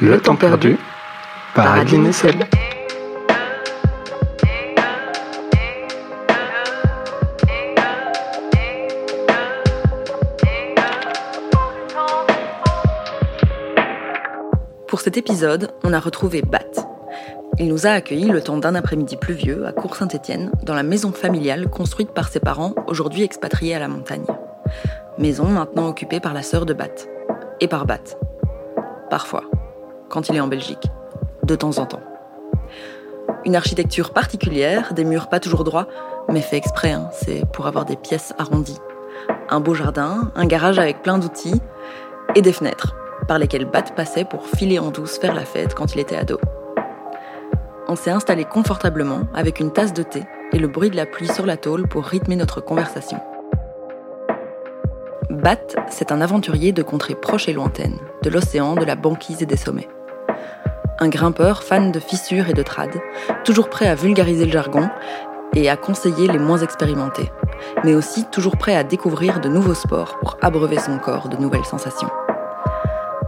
Le temps perdu par Adeline Seb. Pour cet épisode, on a retrouvé Bat. Il nous a accueillis le temps d'un après-midi pluvieux à Cour-Saint-Étienne, dans la maison familiale construite par ses parents, aujourd'hui expatriés à la montagne. Maison maintenant occupée par la sœur de Bat. Et par Bat. Parfois. Quand il est en Belgique. De temps en temps. Une architecture particulière, des murs pas toujours droits, mais fait exprès, hein, c'est pour avoir des pièces arrondies. Un beau jardin, un garage avec plein d'outils, et des fenêtres, par lesquelles Bat passait pour filer en douce faire la fête quand il était ado. On s'est installé confortablement avec une tasse de thé et le bruit de la pluie sur la tôle pour rythmer notre conversation. Bat, c'est un aventurier de contrées proches et lointaines, de l'océan, de la banquise et des sommets. Un grimpeur fan de fissures et de trades, toujours prêt à vulgariser le jargon et à conseiller les moins expérimentés, mais aussi toujours prêt à découvrir de nouveaux sports pour abreuver son corps de nouvelles sensations.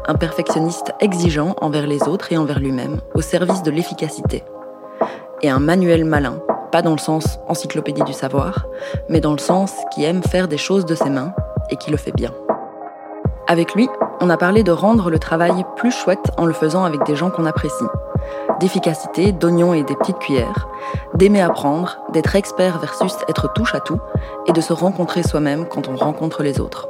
Un perfectionniste exigeant envers les autres et envers lui-même, au service de l'efficacité. Et un manuel malin, pas dans le sens encyclopédie du savoir, mais dans le sens qui aime faire des choses de ses mains et qui le fait bien. Avec lui, on a parlé de rendre le travail plus chouette en le faisant avec des gens qu'on apprécie. D'efficacité, d'oignons et des petites cuillères, d'aimer apprendre, d'être expert versus être touche à tout, et de se rencontrer soi-même quand on rencontre les autres.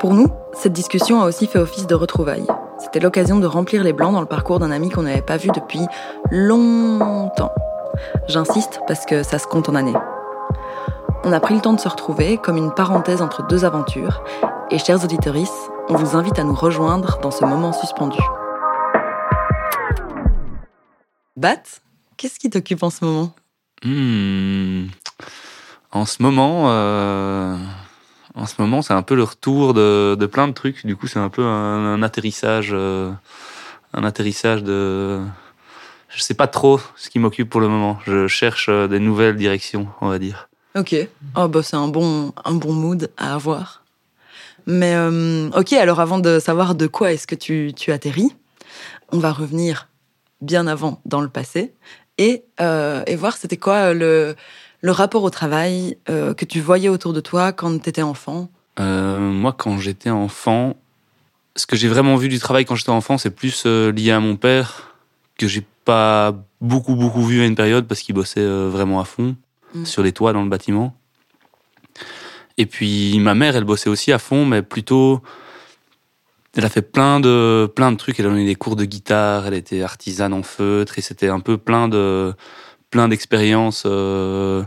Pour nous, cette discussion a aussi fait office de retrouvailles. C'était l'occasion de remplir les blancs dans le parcours d'un ami qu'on n'avait pas vu depuis longtemps. J'insiste parce que ça se compte en années. On a pris le temps de se retrouver comme une parenthèse entre deux aventures, et chers auditeurs, on vous invite à nous rejoindre dans ce moment suspendu. Bat, qu'est-ce qui t'occupe en ce moment? Hmm. En ce moment, euh, en ce moment, c'est un peu le retour de, de plein de trucs. Du coup, c'est un peu un, un atterrissage, euh, un atterrissage de. Je sais pas trop ce qui m'occupe pour le moment. Je cherche euh, des nouvelles directions, on va dire. Ok. Oh bah c'est un bon, un bon mood à avoir. Mais euh, ok, alors avant de savoir de quoi est-ce que tu, tu atterris, on va revenir bien avant dans le passé et, euh, et voir c'était quoi le, le rapport au travail euh, que tu voyais autour de toi quand tu étais enfant. Moi, quand j'étais enfant, ce que j'ai vraiment vu du travail quand j'étais enfant, c'est plus lié à mon père, que j'ai pas beaucoup, beaucoup vu à une période parce qu'il bossait vraiment à fond Mm. sur les toits dans le bâtiment. Et puis ma mère, elle bossait aussi à fond, mais plutôt. Elle a fait plein de, plein de trucs. Elle a donné des cours de guitare, elle était artisane en feutre, et c'était un peu plein de, plein d'expériences euh,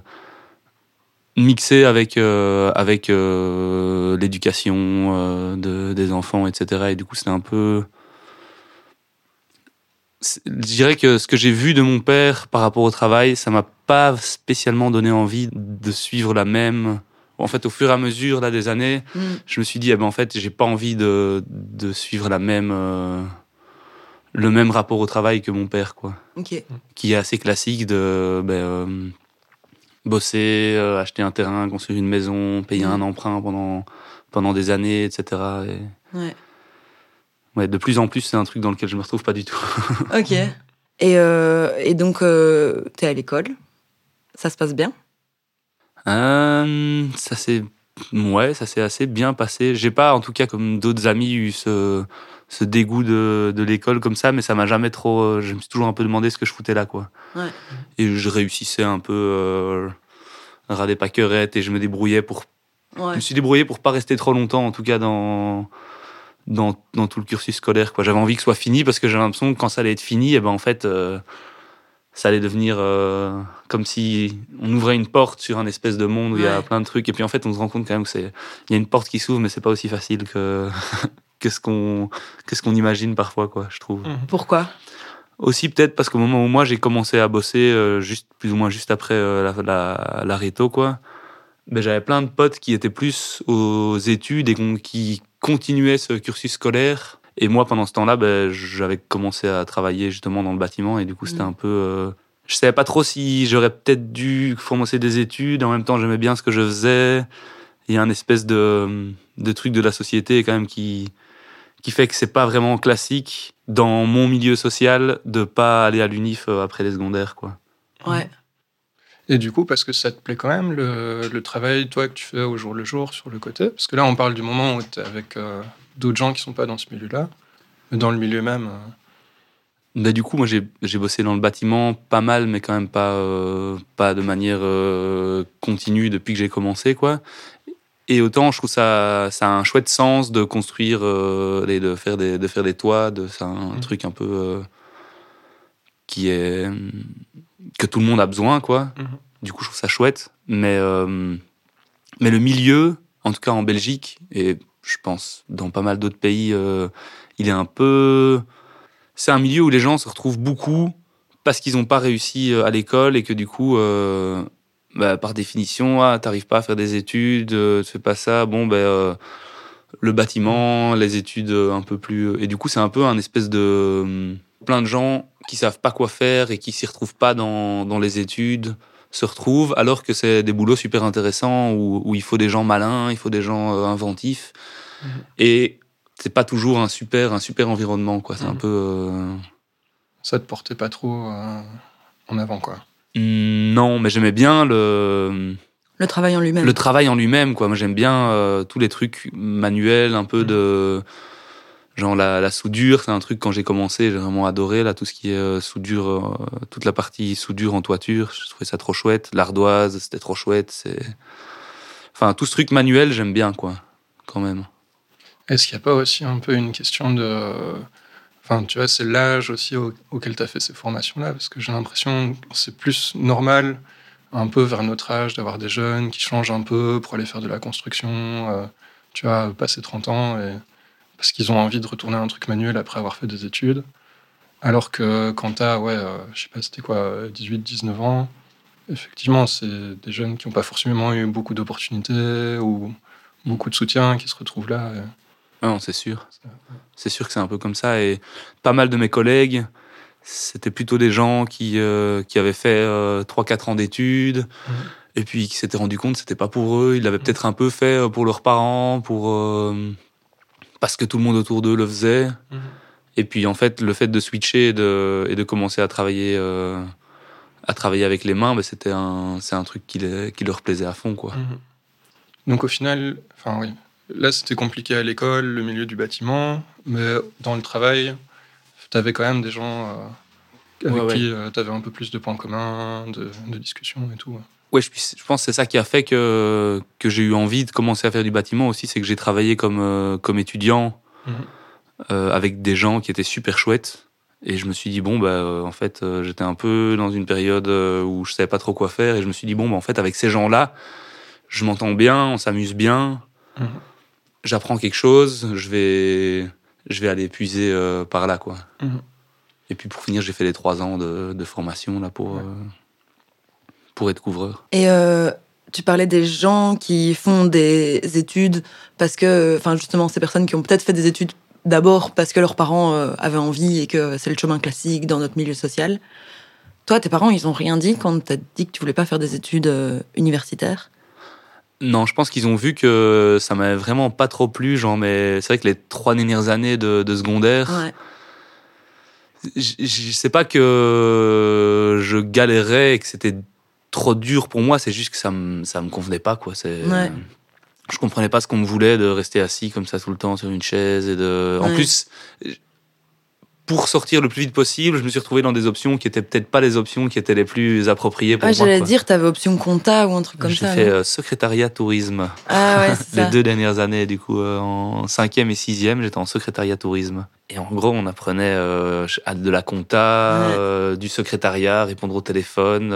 mixées avec, euh, avec euh, l'éducation de, des enfants, etc. Et du coup, c'était un peu. Je dirais que ce que j'ai vu de mon père par rapport au travail, ça m'a pas spécialement donné envie de suivre la même. En fait, au fur et à mesure là, des années, Mm. je me suis dit, eh ben, en fait, j'ai pas envie de, de suivre la même, euh, le même rapport au travail que mon père, quoi. Qui est assez classique de ben, euh, bosser, euh, acheter un terrain, construire une maison, payer Mm. un emprunt pendant, pendant des années, etc. Et, Ouais. ouais, de plus en plus, c'est un truc dans lequel je me retrouve pas du tout. Ok. Et, et donc, euh, t'es à l'école. Ça se passe bien? Euh, ça s'est ouais, ça s'est assez bien passé. J'ai pas, en tout cas, comme d'autres amis, eu ce, ce dégoût de, de l'école comme ça, mais ça m'a jamais trop. euh, Je me suis toujours un peu demandé ce que je foutais là, quoi. Ouais. Et je réussissais un peu euh, à rader pas querette et je me débrouillais pour. Je me suis débrouillé pour pas rester trop longtemps, en tout cas dans dans, dans tout le cursus scolaire. Quoi. J'avais envie que ce soit fini parce que j'avais l'impression que quand ça allait être fini, et ben en fait. euh, ça allait devenir euh, comme si on ouvrait une porte sur un espèce de monde où il y a plein de trucs. Et puis en fait on se rend compte quand même que c'est il y a une porte qui s'ouvre mais c'est pas aussi facile que que ce qu'on que ce qu'on imagine parfois quoi je trouve. Pourquoi? Aussi peut-être parce qu'au moment où moi j'ai commencé à bosser euh, juste plus ou moins juste après euh, la, la, la réto quoi ben, j'avais plein de potes qui étaient plus aux études et qui continuaient ce cursus scolaire et moi pendant ce temps-là ben, j'avais commencé à travailler justement dans le bâtiment et du coup c'était Mm. un peu euh, je savais pas trop si j'aurais peut-être dû commencer des études en même temps j'aimais bien ce que je faisais il y a un espèce de, de truc de la société quand même qui qui fait que c'est pas vraiment classique dans mon milieu social de pas aller à l'unif euh, après les secondaires, quoi. Ouais. Et du coup, parce que ça te plaît quand même, le, le travail, toi, que tu fais au jour le jour sur le côté? Parce que là, on parle du moment où tu es avec euh, d'autres gens qui sont pas dans ce milieu-là, mais dans le milieu même. euh, Mais du coup, moi, j'ai bossé dans le bâtiment pas mal, mais quand même pas, euh, pas de manière euh, continue depuis que j'ai commencé, quoi. Et autant, je trouve ça, ça a un chouette sens de construire euh, et de faire des, de faire des toits. De, c'est un Mhm. truc un peu qui est que tout le monde a besoin, quoi. Mhm. Du coup, je trouve ça chouette. Mais, mais le milieu, en tout cas en Belgique, et je pense dans pas mal d'autres pays, euh, il est un peu. C'est un milieu où les gens se retrouvent beaucoup parce qu'ils n'ont pas réussi euh, à l'école et que du coup, euh, bah, par définition, ah, t'arrives pas à faire des études, tu fais pas ça, bon, ben. le bâtiment, les études un peu plus. Et du coup, c'est un peu un espèce de. euh, Plein de gens qui savent pas quoi faire et qui s'y retrouvent pas dans, dans les études se retrouvent, alors que c'est des boulots super intéressants où, où il faut des gens malins, il faut des gens euh, inventifs. Mhm. Et c'est pas toujours un super, un super environnement, quoi. C'est un Mhm. peu. euh, ça te portait pas trop euh, en avant, quoi. Non, mais j'aimais bien le. Le travail en lui-même. Le travail en lui-même, quoi. Moi, j'aime bien euh, tous les trucs manuels, un peu de. Genre la, soudure, c'est un truc quand j'ai commencé, j'ai vraiment adoré là tout ce qui est euh, soudure, euh, toute la partie soudure en toiture, je trouvais ça trop chouette. L'ardoise, c'était trop chouette. C'est, enfin tout ce truc manuel, j'aime bien quoi, quand même. Est-ce qu'il n'y a pas aussi un peu une question de. Enfin, tu vois, c'est l'âge aussi au- auquel tu as fait ces formations-là, parce que j'ai l'impression que c'est plus normal, un peu vers notre âge, d'avoir des jeunes qui changent un peu pour aller faire de la construction, euh, tu vois, passer 30 ans, et... parce qu'ils ont envie de retourner à un truc manuel après avoir fait des études. Alors que quand tu as, ouais, euh, je sais pas, c'était quoi, 18, 19 ans, effectivement, c'est des jeunes qui n'ont pas forcément eu beaucoup d'opportunités ou beaucoup de soutien qui se retrouvent là. et- Ah non, c'est sûr. C'est sûr que c'est un peu comme ça. Et pas mal de mes collègues, c'était plutôt des gens qui, euh, qui avaient fait euh, 3-4 ans d'études. Et puis qui s'étaient rendu compte que c'était pas pour eux. Ils l'avaient peut-être un peu fait euh, pour leurs parents, pour euh, parce que tout le monde autour d'eux le faisait. Mhm. Et puis en fait, le fait de switcher et de, et de commencer à travailler, euh, à travailler avec les mains, ben, c'était un, c'est un truc qui, les- qui leur plaisait à fond, quoi. Mhm. Donc au final, enfin oui, là c'était compliqué à l'école, le milieu du bâtiment, mais dans le travail, tu avais quand même des gens euh, avec Ouais, qui tu avais un peu plus de points communs, de, de discussions et tout. ouais. Je, je pense que c'est ça qui a fait que, que j'ai eu envie de commencer à faire du bâtiment aussi, c'est que j'ai travaillé comme, euh, comme étudiant Mhm. euh, avec des gens qui étaient super chouettes. Et je me suis dit, bon, bah, euh, en fait, euh, j'étais un peu dans une période euh, où je savais pas trop quoi faire. Et je me suis dit, bon, bah, en fait, avec ces gens-là, je m'entends bien, on s'amuse bien, Mhm. j'apprends quelque chose, je vais, je vais aller puiser euh, par là, quoi. Mhm. Et puis pour finir, j'ai fait les trois ans de, de formation là pour, Ouais. euh, pour être couvreur. Et euh, tu parlais des gens qui font des études parce que, enfin justement, ces personnes qui ont peut-être fait des études d'abord parce que leurs parents euh, avaient envie et que c'est le chemin classique dans notre milieu social. Toi, tes parents, ils ont rien dit quand t'as dit que tu voulais pas faire des études euh, universitaires? Non, je pense qu'ils ont vu que ça m'avait vraiment pas trop plu. Genre, mais c'est vrai que les trois dernières années de, de secondaire, Ouais. Je, je sais pas que je galérais et que c'était trop dur pour moi. C'est juste que ça me ça me convenait pas quoi. C'est Ouais. je comprenais pas ce qu'on me voulait de rester assis comme ça tout le temps sur une chaise et de. En Ouais. plus. Pour sortir le plus vite possible, je me suis retrouvé dans des options qui étaient peut-être pas les options qui étaient les plus appropriées pour Ah, moi. j'allais dire, t'avais option compta ou un truc comme J'ai ça. fait non euh, secrétariat tourisme. Ah ouais, les ça. deux dernières années, du coup, euh, en cinquième et sixième, j'étais en secrétariat tourisme. Et en gros, on apprenait euh, de la compta, Ouais. euh, du secrétariat, répondre au téléphone,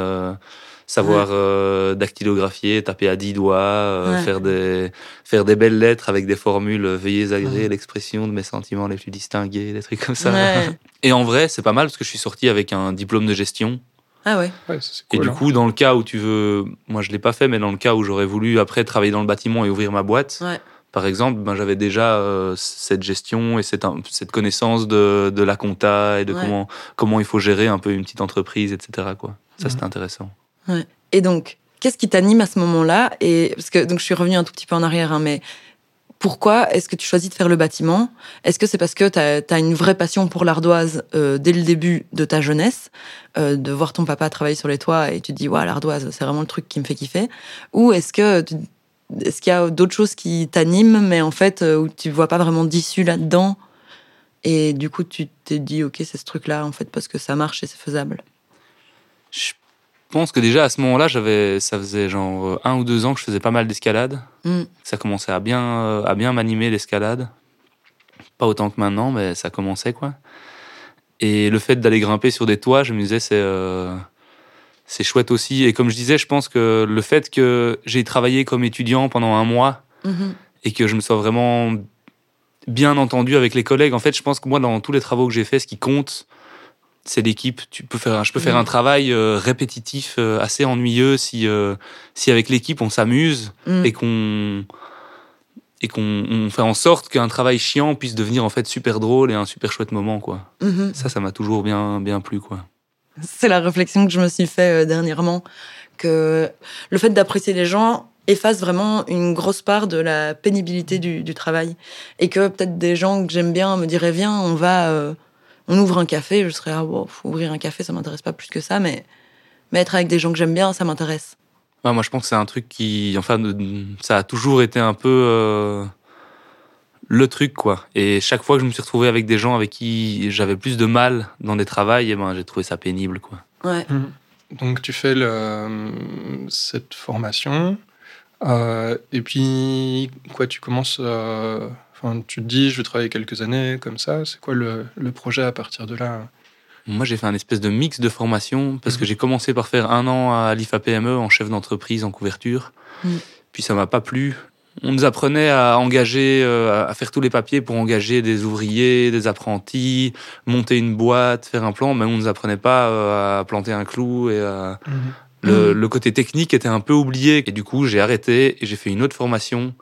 savoir euh, dactylographier, taper à dix doigts, euh, Ouais. faire des faire des belles lettres avec des formules. Veuillez agréer Ouais. l'expression de mes sentiments les plus distingués, des trucs comme ça. Ouais. Et en vrai, c'est pas mal parce que je suis sorti avec un diplôme de gestion. Ah ouais. Ouais, ça, c'est Et du hein. coup, dans le cas où tu veux, moi je l'ai pas fait, mais dans le cas où j'aurais voulu après travailler dans le bâtiment et ouvrir ma boîte, Ouais. par exemple, ben, j'avais déjà euh, cette gestion et cette, cette connaissance de, de la compta et de Ouais. comment, comment il faut gérer un peu une petite entreprise, etc. Quoi. Ça, Mhm. c'était intéressant. Et donc, qu'est-ce qui t'anime à ce moment-là Et parce que donc je suis revenue un tout petit peu en arrière, hein, mais pourquoi est-ce que tu choisis de faire le bâtiment? Est-ce que c'est parce que tu as, une vraie passion pour l'ardoise euh, dès le début de ta jeunesse, euh, de voir ton papa travailler sur les toits et tu te dis, ouais, l'ardoise, c'est vraiment le truc qui me fait kiffer? Ou est-ce que est-ce qu'il y a d'autres choses qui t'animent, mais en fait, euh, où tu vois pas vraiment d'issue là-dedans? Et du coup, tu t'es dit, ok, c'est ce truc-là, en fait, parce que ça marche et c'est faisable. Je pense que déjà à ce moment-là, j'avais, ça faisait genre euh, un ou deux ans que je faisais pas mal d'escalade. Mm. Ça commençait à bien, euh, à bien m'animer l'escalade. Pas autant que maintenant, mais ça commençait quoi. Et le fait d'aller grimper sur des toits, je me disais c'est euh, c'est chouette aussi. Et comme je disais, je pense que le fait que j'ai travaillé comme étudiant pendant un mois Mhm. et que je me sois vraiment bien entendu avec les collègues. En fait, je pense que moi, dans tous les travaux que j'ai faits, ce qui compte, c'est l'équipe. Tu peux faire, je peux faire Mhm. un travail euh, répétitif, euh, assez ennuyeux, si euh, si avec l'équipe on s'amuse Mm. et qu'on et qu'on on fait en sorte qu'un travail chiant puisse devenir en fait super drôle et un super chouette moment, quoi. Mhm. Ça, ça m'a toujours bien bien plu, quoi. C'est la réflexion que je me suis fait dernièrement, que le fait d'apprécier les gens efface vraiment une grosse part de la pénibilité du, du travail. Et que peut-être des gens que j'aime bien me diraient, viens, on va, on ouvre un café. Je serais, ah, wow, faut ouvrir un café, ça m'intéresse pas plus que ça, mais, mais être avec des gens que j'aime bien, ça m'intéresse. Ouais, moi, je pense que c'est un truc qui, enfin, ça a toujours été un peu euh, le truc, quoi. Et chaque fois que je me suis retrouvé avec des gens avec qui j'avais plus de mal dans des travails, eh ben, j'ai trouvé ça pénible, quoi. Ouais. Donc tu fais le- cette formation euh, et puis quoi tu commences euh, enfin tu te dis je vais travailler quelques années comme ça c'est quoi le, le projet à partir de là? Moi, j'ai fait un espèce de mix de formation parce que Mhm. j'ai commencé par faire un an à l'IFA PME en chef d'entreprise en couverture. Mhm. Puis ça m'a pas plu. On nous apprenait à engager, euh, à faire tous les papiers pour engager des ouvriers, des apprentis, monter une boîte, faire un plan, mais on nous apprenait pas euh, à planter un clou et à... Le, Mhm. le côté technique était un peu oublié et du coup j'ai arrêté et j'ai fait une autre formation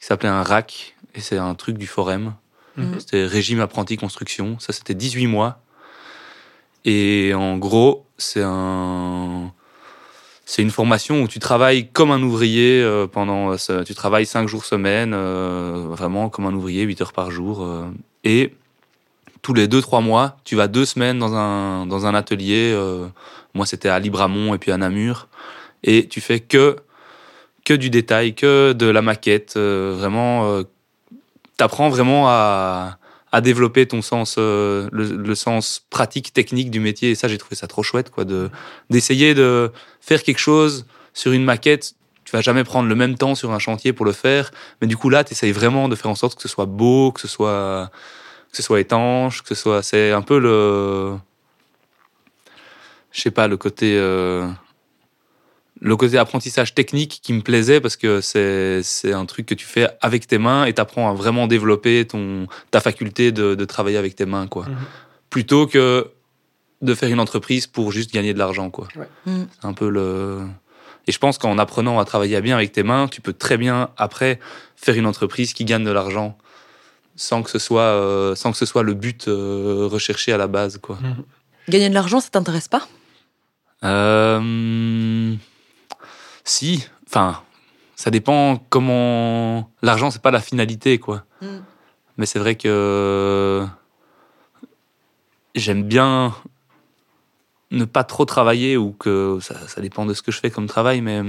qui s'appelait un RAC et c'est un truc du forum. Mhm. C'était régime apprenti construction. Ça c'était 18 mois. Et en gros, c'est un c'est une formation où tu travailles comme un ouvrier euh, pendant euh, ce- tu travailles 5 jours semaine euh, vraiment comme un ouvrier 8 heures par jour euh, et tous les 2 3 mois, tu vas deux semaines dans un dans un atelier euh, moi, c'était à Libramont et puis à Namur. Et tu fais que, que du détail, que de la maquette. euh, vraiment, euh, t'apprends vraiment à, à développer ton sens, euh, le, le sens pratique, technique du métier. Et ça, j'ai trouvé ça trop chouette, quoi, de, d'essayer de faire quelque chose sur une maquette. Tu vas jamais prendre le même temps sur un chantier pour le faire. Mais du coup, là, tu essayes vraiment de faire en sorte que ce soit beau, que ce soit, que ce soit étanche, que ce soit, c'est un peu le, je sais pas, le côté, euh, le côté apprentissage technique qui me plaisait parce que c'est, c'est un truc que tu fais avec tes mains et t'apprends à vraiment développer ton, ta faculté de, de travailler avec tes mains, quoi. Mhm. Plutôt que de faire une entreprise pour juste gagner de l'argent, quoi. C'est un peu le. Et je pense qu'en apprenant à travailler bien avec tes mains, tu peux très bien après faire une entreprise qui gagne de l'argent sans que ce soit, euh, sans que ce soit le but euh, recherché à la base, quoi. Gagner de l'argent, ça t'intéresse pas? Euh, si, enfin, ça dépend comment. L'argent, c'est pas la finalité, quoi. Mm. Mais c'est vrai que j'aime bien ne pas trop travailler ou que ça, ça dépend de ce que je fais comme travail, mais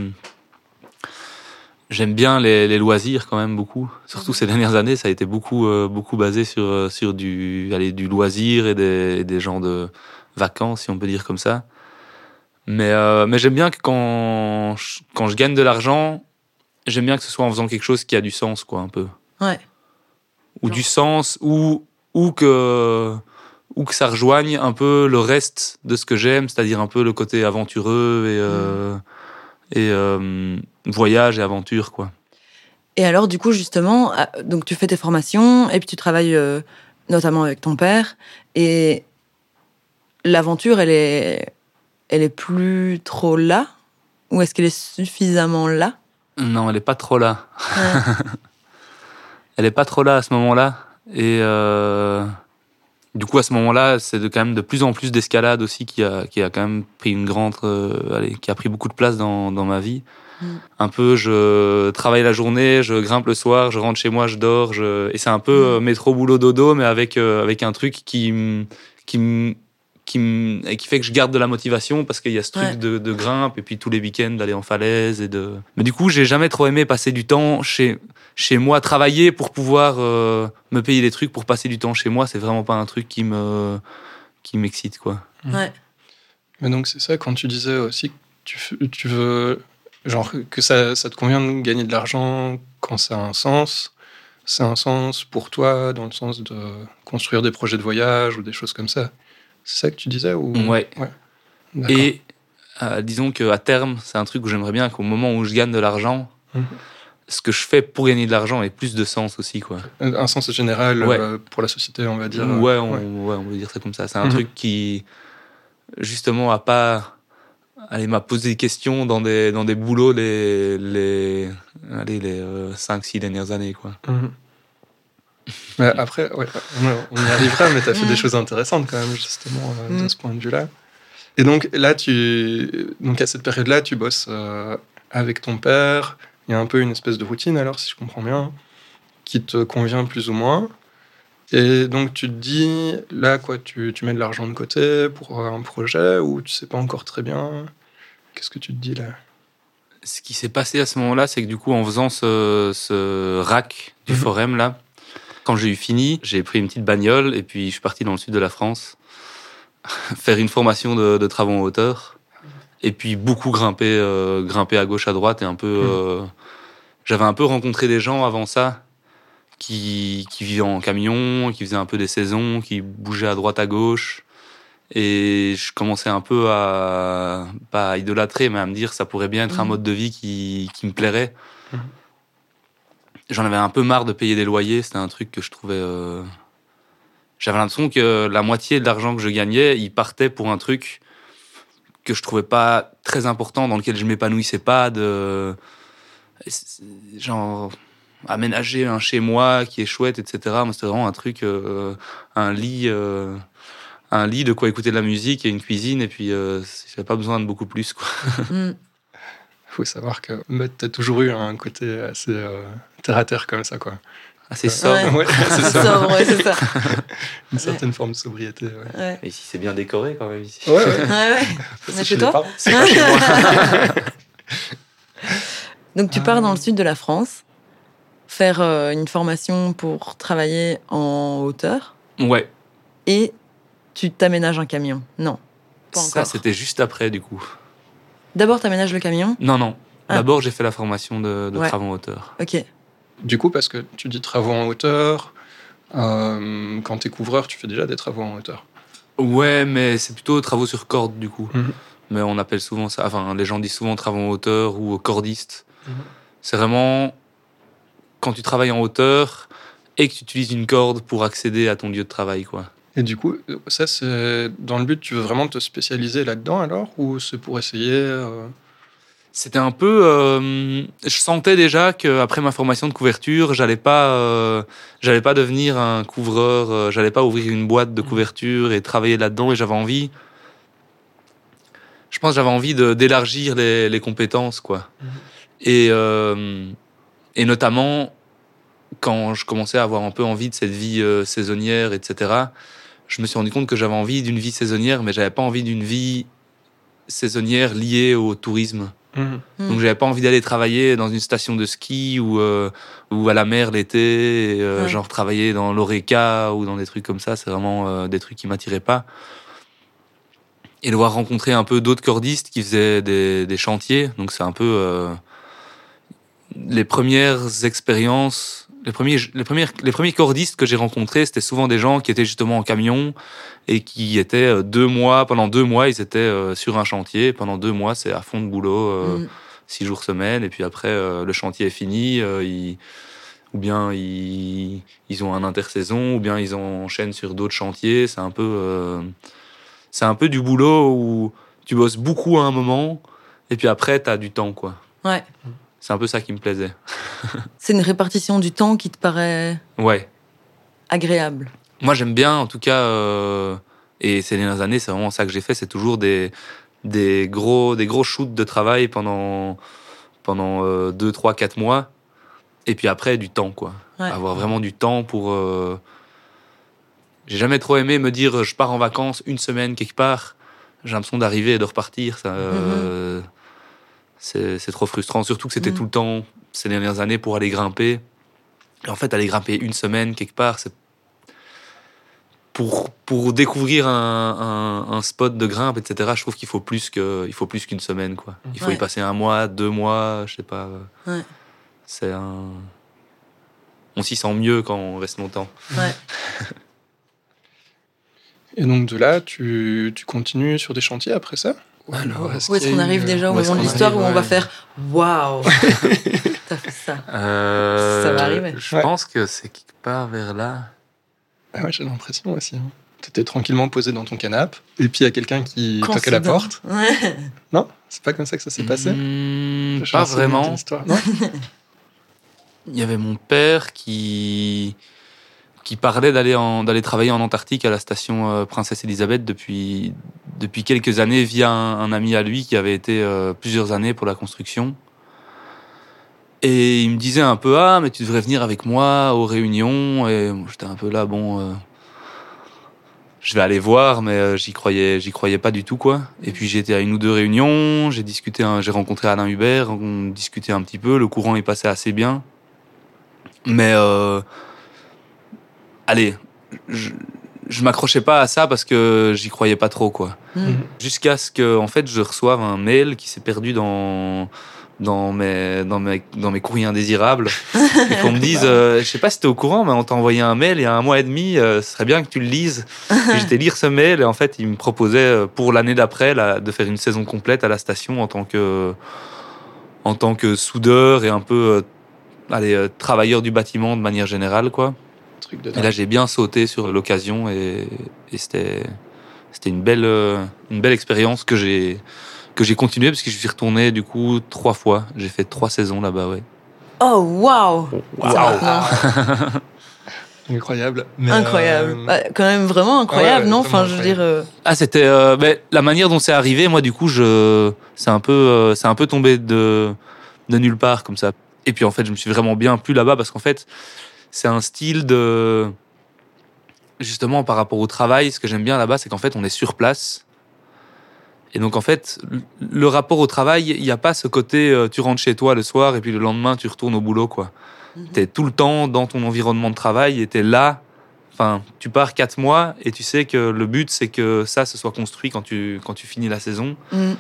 j'aime bien les, les loisirs quand même beaucoup. Surtout ces dernières années, ça a été beaucoup, euh, beaucoup basé sur, euh, sur du, allez, du loisir et des, des genres de vacances, si on peut dire comme ça. Mais, euh, mais j'aime bien que quand je, quand je gagne de l'argent, j'aime bien que ce soit en faisant quelque chose qui a du sens, quoi, un peu. Ouais. Ou du sens, ou, ou, que, ou que ça rejoigne un peu le reste de ce que j'aime, c'est-à-dire un peu le côté aventureux et, euh, et euh, voyage et aventure, quoi. Et alors, du coup, justement, donc tu fais tes formations et puis tu travailles notamment avec ton père. Et l'aventure, elle est, elle est plus trop là Ou est-ce qu'elle est suffisamment là? Non, elle est pas trop là. Ouais. elle est pas trop là à ce moment-là. Et euh, du coup, à ce moment-là, c'est de, quand même de plus en plus d'escalade aussi qui a, qui a quand même pris une grande, euh, allez, qui a pris beaucoup de place dans, dans ma vie. Mm. Un peu, je travaille la journée, je grimpe le soir, je rentre chez moi, je dors, je... et c'est un peu Mm. euh, métro boulot dodo, mais avec euh, avec un truc qui qui qui et qui fait que je garde de la motivation parce qu'il y a ce truc Ouais. de, de grimpe et puis tous les week-ends d'aller en falaise et de. Mais du coup, j'ai jamais trop aimé passer du temps chez chez moi, travailler pour pouvoir euh, me payer des trucs pour passer du temps chez moi. C'est vraiment pas un truc qui me qui m'excite quoi. Ouais. Mais donc c'est ça quand tu disais aussi que tu, tu veux genre que ça, ça te convient de gagner de l'argent quand ça a un sens. C'est un sens pour toi dans le sens de construire des projets de voyage ou des choses comme ça. C'est ça que tu disais ou Ouais. Et euh, disons qu'à terme, c'est un truc où j'aimerais bien qu'au moment où je gagne de l'argent, Mhm. ce que je fais pour gagner de l'argent ait plus de sens aussi quoi. un sens général Ouais. euh, pour la société, on va dire. Ouais, on, Ouais. ouais, on peut dire ça comme ça. C'est un Mhm. truc qui, justement, a pas. Allez, m'a posé des questions dans des, dans des boulots les, les, allez, les 5-6 dernières années, quoi. Mhm. Mais après, ouais, on, y arrivera, mais tu as fait des choses intéressantes quand même, justement, euh, de Mm. ce point de vue-là. Et donc, là, tu, donc à cette période-là, tu bosses euh, avec ton père. Il y a un peu une espèce de routine, alors, si je comprends bien, qui te convient plus ou moins. Et donc, tu te dis, là, quoi, tu, tu mets de l'argent de côté pour un projet ou tu sais pas encore très bien? Qu'est-ce que tu te dis là? Ce qui s'est passé à ce moment-là, c'est que du coup, en faisant ce, ce rack du Mhm. forum, là, quand j'ai eu fini, j'ai pris une petite bagnole et puis je suis parti dans le sud de la France faire une formation de, de travaux en hauteur et puis beaucoup grimper, euh, grimper à gauche, à droite et un peu. euh, J'avais un peu rencontré des gens avant ça qui, qui vivaient en camion, qui faisaient un peu des saisons, qui bougeaient à droite, à gauche. Et je commençais un peu à, pas à idolâtrer, mais à me dire que ça pourrait bien être un Mhm. mode de vie qui, qui me plairait. Mhm. J'en avais un peu marre de payer des loyers, c'était un truc que je trouvais. euh, J'avais l'impression que la moitié de l'argent que je gagnais, il partait pour un truc que je trouvais pas très important, dans lequel je m'épanouissais pas, de. Genre aménager un chez moi qui est chouette, etc. Moi, c'était vraiment un truc, euh, un lit, euh, un lit de quoi écouter de la musique et une cuisine, et puis j'avais pas besoin de beaucoup plus. Quoi. Mm. Faut savoir que tu as toujours eu un côté assez euh, terre à terre comme ça, quoi. Assez sobre. Ouais, c'est ça. Sobre, ouais, c'est ça. Une certaine forme de sobriété. Ouais. Ouais. Et ici, c'est bien décoré quand même ici. Ouais, ouais. Ouais, ouais. C'est chez toi. C'est pas chez moi. Donc tu Ah. pars dans le sud de la France, faire euh, une formation pour travailler en hauteur, Ouais. et tu t'aménages un camion. Non, pas Ça, encore. c'était juste après, du coup. D'abord t'aménages le camion. Non, non. Ah. D'abord, j'ai fait la formation de, de Ouais. travaux en hauteur. Ok. Du coup, parce que tu dis travaux en hauteur, euh, quand tu es couvreur, tu fais déjà des travaux en hauteur. Ouais, mais c'est plutôt travaux sur corde, du coup. Mhm. Mais on appelle souvent ça. Enfin, les gens disent souvent travaux en hauteur ou cordiste. Mhm. C'est vraiment quand tu travailles en hauteur et que tu utilises une corde pour accéder à ton lieu de travail, quoi. Et du coup, ça, c'est dans le but, tu veux vraiment te spécialiser là-dedans alors Ou c'est pour essayer euh, C'était un peu. euh, je sentais déjà qu'après ma formation de couverture, j'allais pas, euh, j'allais pas devenir un couvreur, j'allais pas ouvrir une boîte de couverture et travailler là-dedans. Et j'avais envie. Je pense que j'avais envie d'élargir les, les compétences, quoi. Mhm. Et, et notamment, quand je commençais à avoir un peu envie de cette vie saisonnière, etc., je me suis rendu compte que j'avais envie d'une vie saisonnière, mais j'avais pas envie d'une vie saisonnière liée au tourisme. Mm. Donc j'avais pas envie d'aller travailler dans une station de ski ou, euh, ou à la mer l'été, euh, Ouais. genre travailler dans l'Oreca ou dans des trucs comme ça. C'est vraiment euh, des trucs qui m'attiraient pas. Et devoir rencontrer un peu d'autres cordistes qui faisaient des, des chantiers. Donc c'est un peu euh, les premières expériences. Les premiers, les, premières, les premiers cordistes que j'ai rencontrés, c'était souvent des gens qui étaient justement en camion et qui étaient euh, deux mois, pendant deux mois, ils étaient euh, sur un chantier. Pendant deux mois, c'est à fond de boulot. euh, Mm. six jours semaine, et puis après, le chantier est fini, ils- ou bien ils, ils ont un intersaison, ou bien ils enchaînent sur d'autres chantiers. C'est un peu, c'est un peu du boulot où tu bosses beaucoup à un moment, et puis après, tu as du temps, quoi. Ouais. C'est un peu ça qui me plaisait. C'est une répartition du temps qui te paraît Ouais. agréable. Moi, j'aime bien, en tout cas, euh, et ces dernières années, c'est vraiment ça que j'ai fait, c'est toujours des, des, gros, des gros shoots de travail pendant, pendant 2, 3, 4 mois. Et puis après, du temps, quoi. Ouais. Avoir vraiment du temps pour. euh, J'ai jamais trop aimé me dire je pars en vacances une semaine quelque part. J'ai l'impression d'arriver et de repartir. Ça, euh, c'est c'est trop frustrant. Surtout que c'était Mhm. tout le temps ces dernières années pour aller grimper. Et en fait, aller grimper une semaine quelque part, c'est pour, pour découvrir un, un- un spot de grimpe, etc., je trouve qu'il faut plus que il faut plus qu'une semaine, quoi. Il faut Ouais. y passer un mois, deux mois, je sais pas. Ouais. C'est un. On s'y sent mieux quand on reste longtemps. Ouais. Et donc de là, tu, tu continues sur des chantiers après ça? Alors, Où est-ce qu'on arrive déjà au moment de l'histoire où on va faire Waouh T'as fait ça. Euh, Ça va arriver. Je Ouais. pense que c'est quelque part vers là. Ah ouais, j'ai l'impression aussi. hein. T'étais tranquillement posé dans ton canapé, et puis il y a quelqu'un qui Quand toquait à la porte. Ouais. Non C'est pas comme ça que ça s'est passé Hmm, Pas vraiment. Non Il y avait mon père qui qui parlait d'aller travailler en Antarctique à la station euh, Princesse Elisabeth depuis quelques années via un, ami à lui qui avait été euh, plusieurs années pour la construction. Et il me disait un peu ah mais tu devrais venir avec moi aux réunions et j'étais un peu là bon euh, je vais aller voir mais j'y croyais pas du tout quoi. Et puis été à une ou deux réunions, j'ai discuté j'ai rencontré Alain Hubert, on discutait un petit peu, le courant est passé assez bien. Mais allez, je, je m'accrochais pas à ça parce que j'y croyais pas trop quoi. Mm. Jusqu'à ce que en fait je reçoive un mail qui s'est perdu dans dans mes dans mes dans mes courriers indésirables. Et qu'on me dise euh, je sais pas si t'es au courant mais on t'a envoyé un mail il y a un mois et demi euh, ce serait bien que tu le lises. Et j'étais lire ce mail et en fait il me proposait euh, pour l'année d'après là, de faire une saison complète à la station en tant que en tant que soudeur et un peu euh, allez euh, travailleur du bâtiment de manière générale quoi Truc de et là, j'ai bien sauté sur l'occasion et, et c'était c'était une belle euh, une belle expérience que j'ai que j'ai continué parce que je suis retourné du coup trois fois. J'ai fait trois saisons là-bas, ouais. Oh waouh Ça, maintenant. Incroyable. Mais, Incroyable. euh, Bah, quand même vraiment incroyable, ouais, non? vraiment Enfin, je veux dire. euh, Ah, c'était euh, ben, la manière dont c'est arrivé. Moi, du coup, je c'est un peu euh, c'est un peu tombé de de nulle part comme ça. Et puis en fait, je me suis vraiment bien plu là-bas parce qu'en fait, c'est un style de justement par rapport au travail. Ce que j'aime bien là-bas, c'est qu'en fait, on est sur place. Et donc en fait, le- rapport au travail, il n'y a pas ce côté euh, tu rentres chez toi le soir et puis le lendemain tu retournes au boulot quoi. Mhm. T'es tout le temps dans ton environnement de travail et t'es là. Enfin, tu pars quatre mois et tu sais que le but c'est que ça se soit construit quand tu quand tu finis la saison. mm.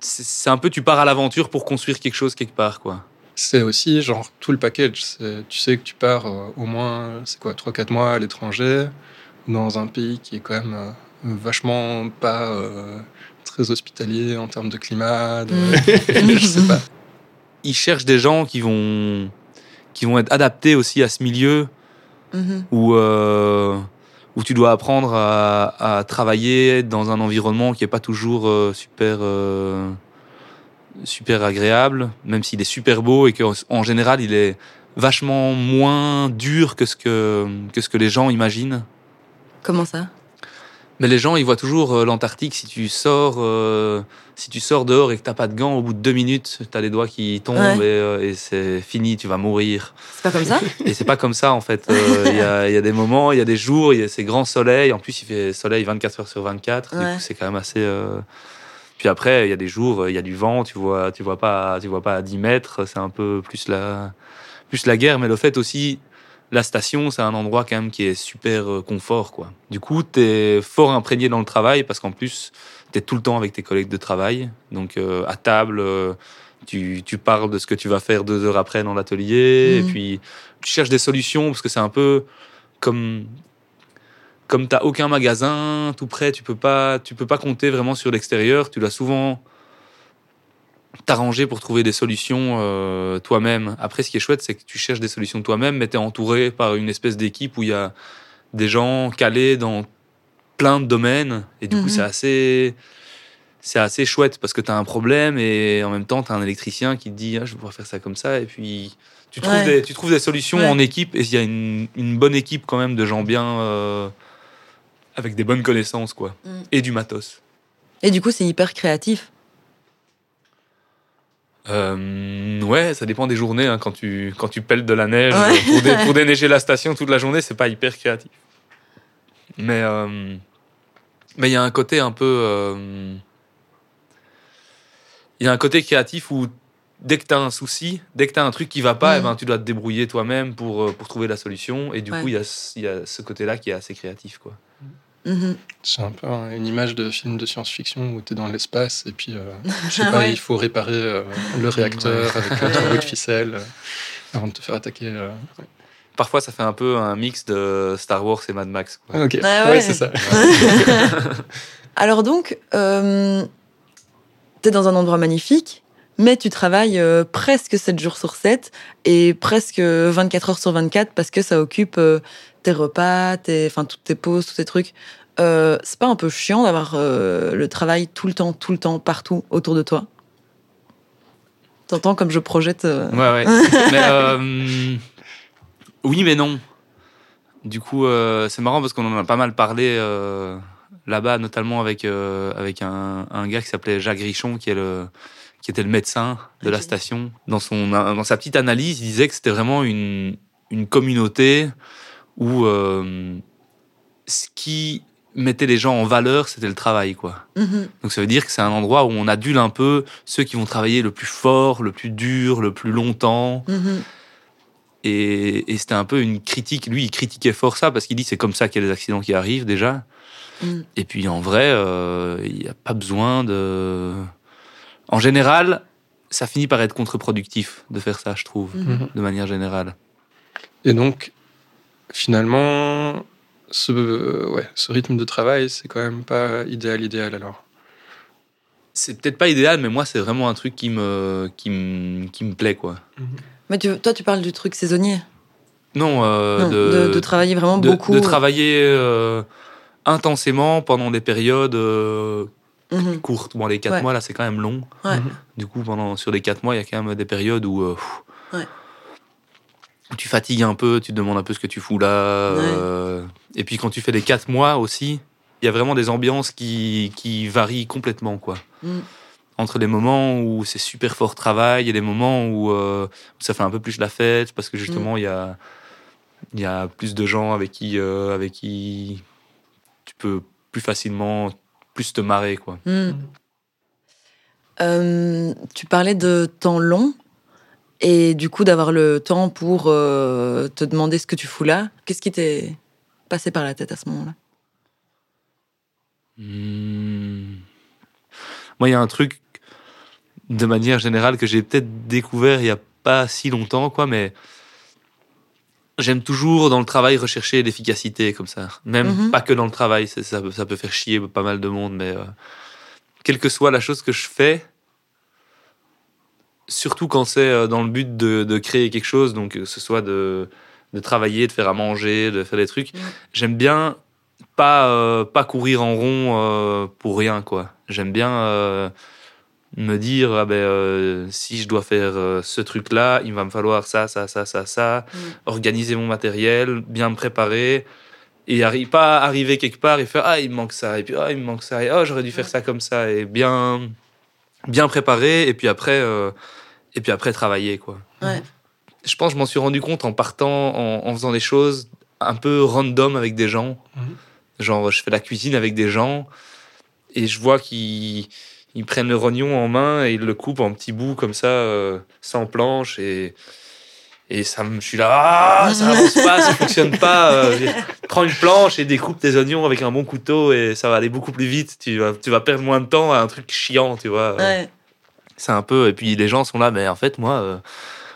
C'est c'est un peu tu pars à l'aventure pour construire quelque chose quelque part quoi. C'est aussi genre tout le package. C'est- Tu sais que tu pars euh, au moins, c'est quoi, 3-4 mois à l'étranger, dans un pays qui est quand même euh, vachement pas euh, très hospitalier en termes de climat. de- Mm. je sais pas. Ils cherchent des gens qui vont qui vont être adaptés aussi à ce milieu Mhm. où, euh, où tu dois apprendre à, à travailler dans un environnement qui est pas toujours euh, super, euh, super agréable, même s'il est super beau et qu'en en général il est vachement moins dur que ce que, que ce que les gens imaginent. Comment ça? Mais les gens, ils voient toujours euh, l'Antarctique. Si tu sors, euh, si tu sors dehors et que t'as pas de gants, au bout de deux minutes, t'as les doigts qui tombent Ouais. et, euh, et c'est fini, tu vas mourir. C'est pas comme ça? Et c'est pas comme ça en fait. Euh, Il y, a, il y a des moments, il y a des jours, il y a ces grands soleils. En plus, il fait soleil 24 heures sur 24. Du Ouais. coup, c'est quand même assez. Puis après, il y a des jours, il y a du vent. Tu vois, tu vois pas, tu vois pas à 10 mètres. C'est un peu plus la, plus la guerre. Mais le fait aussi, la station, c'est un endroit quand même qui est super euh, confort quoi. Du coup, t'es fort imprégné dans le travail parce qu'en plus, t'es tout le temps avec tes collègues de travail. Donc euh, à table. euh, tu, tu parles de ce que tu vas faire deux heures après dans l'atelier, et puis tu cherches des solutions parce que c'est un peu comme comme t'as aucun magasin tout près, tu peux pas tu peux pas compter vraiment sur l'extérieur. Tu dois souvent t'arranger pour trouver des solutions euh, toi-même. Après, ce qui est chouette, c'est que tu cherches des solutions toi-même, mais t'es entouré par une espèce d'équipe où il y a des gens calés dans plein de domaines, et du Mhm. coup, c'est assez c'est assez chouette parce que tu as un problème et en même temps tu as un électricien qui te dit ah, je vais pouvoir faire ça comme ça et puis tu trouves, Ouais. des, tu trouves des solutions Ouais. en équipe et il y a une, une bonne équipe quand même de gens bien euh, avec des bonnes connaissances quoi Mm. et du matos. Et du coup, c'est hyper créatif. Euh, ouais, ça dépend des journées. hein. Quand, tu, quand tu pelles de la neige Ouais. pour, dé- pour déneiger la station toute la journée, c'est pas hyper créatif. Mais euh, mais il y a un côté un peu. euh, Il y a un côté créatif où dès que tu as un souci, dès que tu as un truc qui va pas, Mhm. eh ben, tu dois te débrouiller toi-même pour, pour trouver la solution. Et du Ouais. coup, il y a, y a ce côté-là qui est assez créatif. Quoi. Mhm. C'est un peu un- une image de film de science-fiction où tu es dans l'espace et puis, euh, je sais pas, Ouais. il faut réparer euh, le réacteur avec un bout de ficelle euh, avant de te faire attaquer. euh. Parfois, ça fait un peu un mix de Star Wars et Mad Max. quoi. Ok, Ah ouais, ouais. c'est ça. Alors donc, euh, tu es dans un endroit magnifique, mais tu travailles euh, presque 7 jours sur 7 et presque 24 heures sur 24 parce que ça occupe euh, tes repas, tes, enfin, toutes tes pauses, tous tes trucs. Euh, c'est pas un peu chiant d'avoir euh, le travail tout le temps, tout le temps, partout autour de toi? T'entends comme je projette euh, Ouais, ouais. mais oui, mais non. Du coup, c'est marrant parce qu'on en a pas mal parlé là-bas, notamment avec, avec un, un gars qui s'appelait Jacques Richoon, qui, est le, qui était le médecin de la station. Dans, son, dans sa petite analyse, il disait que c'était vraiment une, une communauté où euh, ce qui mettait les gens en valeur, c'était le travail, quoi. mhm, Donc ça veut dire que c'est un endroit où on adule un peu ceux qui vont travailler le plus fort, le plus dur, le plus longtemps. mhm. Et, et c'était un peu une critique. Lui, il critiquait fort ça parce qu'il dit c'est comme ça qu'il y a des accidents qui arrivent déjà. Mm. Et puis en vrai, euh, il n'y a pas besoin de. En général, ça finit par être contre-productif de faire ça, je trouve, Mhm. de manière générale. Et donc, finalement, ce, euh, ouais, ce rythme de travail, c'est quand même pas idéal, idéal alors. C'est peut-être pas idéal, mais moi, c'est vraiment un truc qui me, qui me, qui me plaît, quoi. Mais tu- toi, tu parles du truc saisonnier, Non, euh, Non, de, de travailler vraiment de, beaucoup. de travailler euh, intensément pendant des périodes Mhm. courtes. Bon, les quatre Ouais. mois, là, c'est quand même long. Ouais. Mhm. Du coup, pendant, sur les quatre mois, il y a quand même des périodes où, euh, pff, Ouais. où tu fatigues un peu, tu te demandes un peu ce que tu fous là. euh, et puis quand tu fais les quatre mois aussi, il y a vraiment des ambiances qui, qui varient complètement, quoi. Mm. Entre les moments où c'est super fort travail et les moments où, euh, où ça fait un peu plus la fête parce que justement, Mm. il y, a, il y a plus de gens avec qui, euh, avec qui tu peux plus facilement plus te marrer, quoi. Hmm. Euh, tu parlais de temps long et du coup d'avoir le temps pour euh, te demander ce que tu fous là. Qu'est-ce qui t'est passé par la tête à ce moment-là? Hmm. Moi, il y a un truc de manière générale que j'ai peut-être découvert il y a pas si longtemps, quoi, mais j'aime toujours dans le travail rechercher l'efficacité comme ça. Même Mhm. pas que dans le travail, ça, peut- ça peut faire chier pas mal de monde, mais euh, quelle que soit la chose que je fais, surtout quand c'est euh, dans le but de, de créer quelque chose, donc que ce soit de, de travailler, de faire à manger, de faire des trucs, Mhm. j'aime bien pas, euh, pas courir en rond euh, pour rien, quoi. J'aime bien euh, me dire, ah ben, euh, si je dois faire euh, ce truc-là, il va me falloir ça, ça, ça, ça, ça, Mm. organiser mon matériel, bien me préparer, et arri- pas arriver quelque part et faire, ah, il me manque ça, et puis, ah, il me manque ça, et oh, j'aurais dû faire ça comme ça, et bien, bien préparer, et puis après, euh, et puis après travailler, quoi. Ouais. Je pense que je m'en suis rendu compte en partant, en, en faisant des choses un peu random avec des gens. Mhm. Genre, je fais la cuisine avec des gens et je vois qu'ils ils prennent le rognon en main et ils le coupent en petits bouts comme ça, euh, sans planche. Et, et ça me, je suis là, ah, ça avance pas, ça fonctionne pas. euh, prends une planche et découpe tes oignons avec un bon couteau et ça va aller beaucoup plus vite. Tu vas, tu vas perdre moins de temps à un truc chiant, tu vois. Ouais. C'est un peu. Et puis les gens sont là, mais en fait, moi, euh,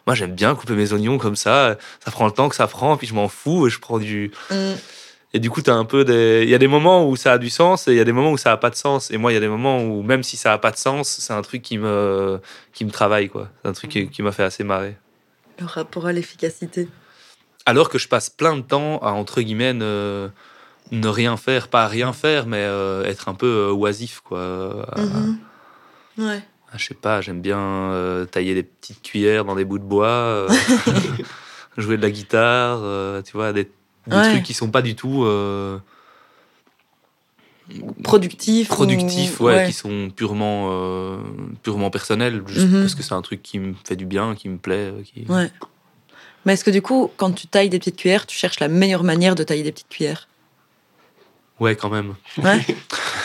moi j'aime bien couper mes oignons comme ça. Ça prend le temps que ça prend, puis je m'en fous. Et je prends du. Hmm. Et du coup, t'as un peu des. Il y a des moments où ça a du sens et il y a des moments où ça a pas de sens. Et moi, il y a des moments où, même si ça a pas de sens, c'est un truc qui me, qui me travaille, quoi. C'est un truc qui, qui m'a fait assez marrer. Le rapport à l'efficacité. Alors que je passe plein de temps à, entre guillemets, ne, ne rien faire. Pas à rien faire, mais euh, être un peu euh, oisif, quoi. À- Mhm. Ouais. Ah, Je sais pas, j'aime bien euh, tailler des petites cuillères dans des bouts de bois, jouer de la guitare, tu vois, des, des Ouais. trucs qui sont pas du tout. euh, productifs. ou- productifs, ouais, qui sont purement, euh, purement personnels, juste Mhm. parce que c'est un truc qui me fait du bien, qui me plaît. euh, Qui... Ouais. Mais est-ce que du coup, quand tu tailles des petites cuillères, tu cherches la meilleure manière de tailler des petites cuillères? Ouais, quand même. Ouais.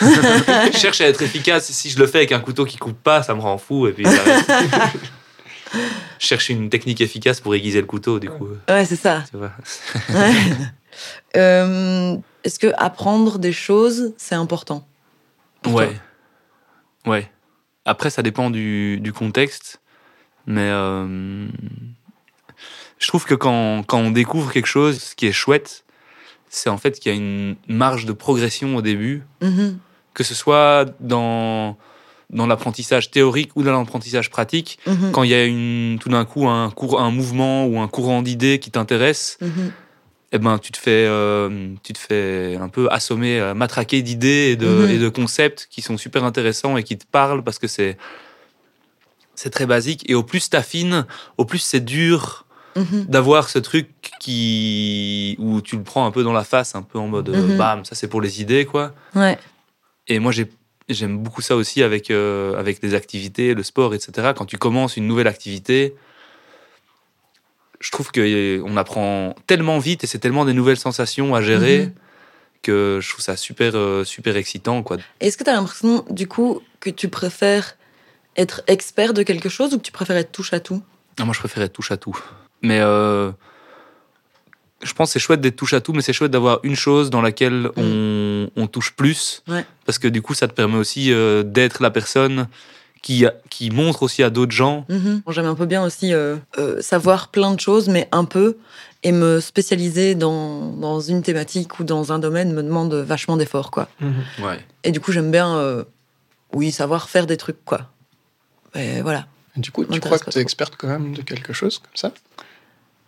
je cherche à être efficace. Si je le fais avec un couteau qui coupe pas, ça me rend fou. Et puis cherche une technique efficace pour aiguiser le couteau, du coup. Ouais, c'est ça. Tu vois. Ouais. Euh, est-ce que apprendre des choses, c'est important pour Ouais. toi? Ouais. Après, ça dépend du, du contexte. Mais euh, je trouve que quand, quand on découvre quelque chose, ce qui est chouette, c'est en fait qu'il y a une marge de progression au début, Mhm. que ce soit dans, dans l'apprentissage théorique ou dans l'apprentissage pratique. Mhm. Quand il y a une, tout d'un coup un, mouvement ou un courant d'idées qui t'intéresse, Mhm. eh ben, tu te fais, euh, tu te fais un peu assommer, euh, matraquer d'idées et de, Mhm. et de concepts qui sont super intéressants et qui te parlent parce que c'est, c'est très basique. Et au plus t'affines, au plus c'est dur d'avoir ce truc qui, où tu le prends un peu dans la face, un peu en mode, bam, ça c'est pour les idées, quoi. Ouais. Et moi, j'ai, j'aime beaucoup ça aussi avec, euh, avec les activités, le sport, etc. Quand tu commences une nouvelle activité, je trouve qu'on apprend tellement vite et c'est tellement des nouvelles sensations à gérer Mhm. que je trouve ça super, euh, super excitant. Quoi. Est-ce que tu as l'impression, du coup, que tu préfères être expert de quelque chose ou que tu préfères être touche à tout? Moi, je préfère être touche à tout. Mais euh, je pense que c'est chouette d'être touche à tout, mais c'est chouette d'avoir une chose dans laquelle on, on touche plus. Ouais. Parce que du coup, ça te permet aussi euh, d'être la personne qui, qui montre aussi à d'autres gens Mhm. J'aime un peu bien aussi euh, euh, savoir plein de choses, mais un peu, et me spécialiser dans, dans une thématique ou dans un domaine me demande vachement d'efforts, quoi. Ouais. Et du coup, j'aime bien, euh, oui, savoir faire des trucs, quoi. Et voilà. Et du coup, tu crois que tu es experte quand même de quelque chose comme ça?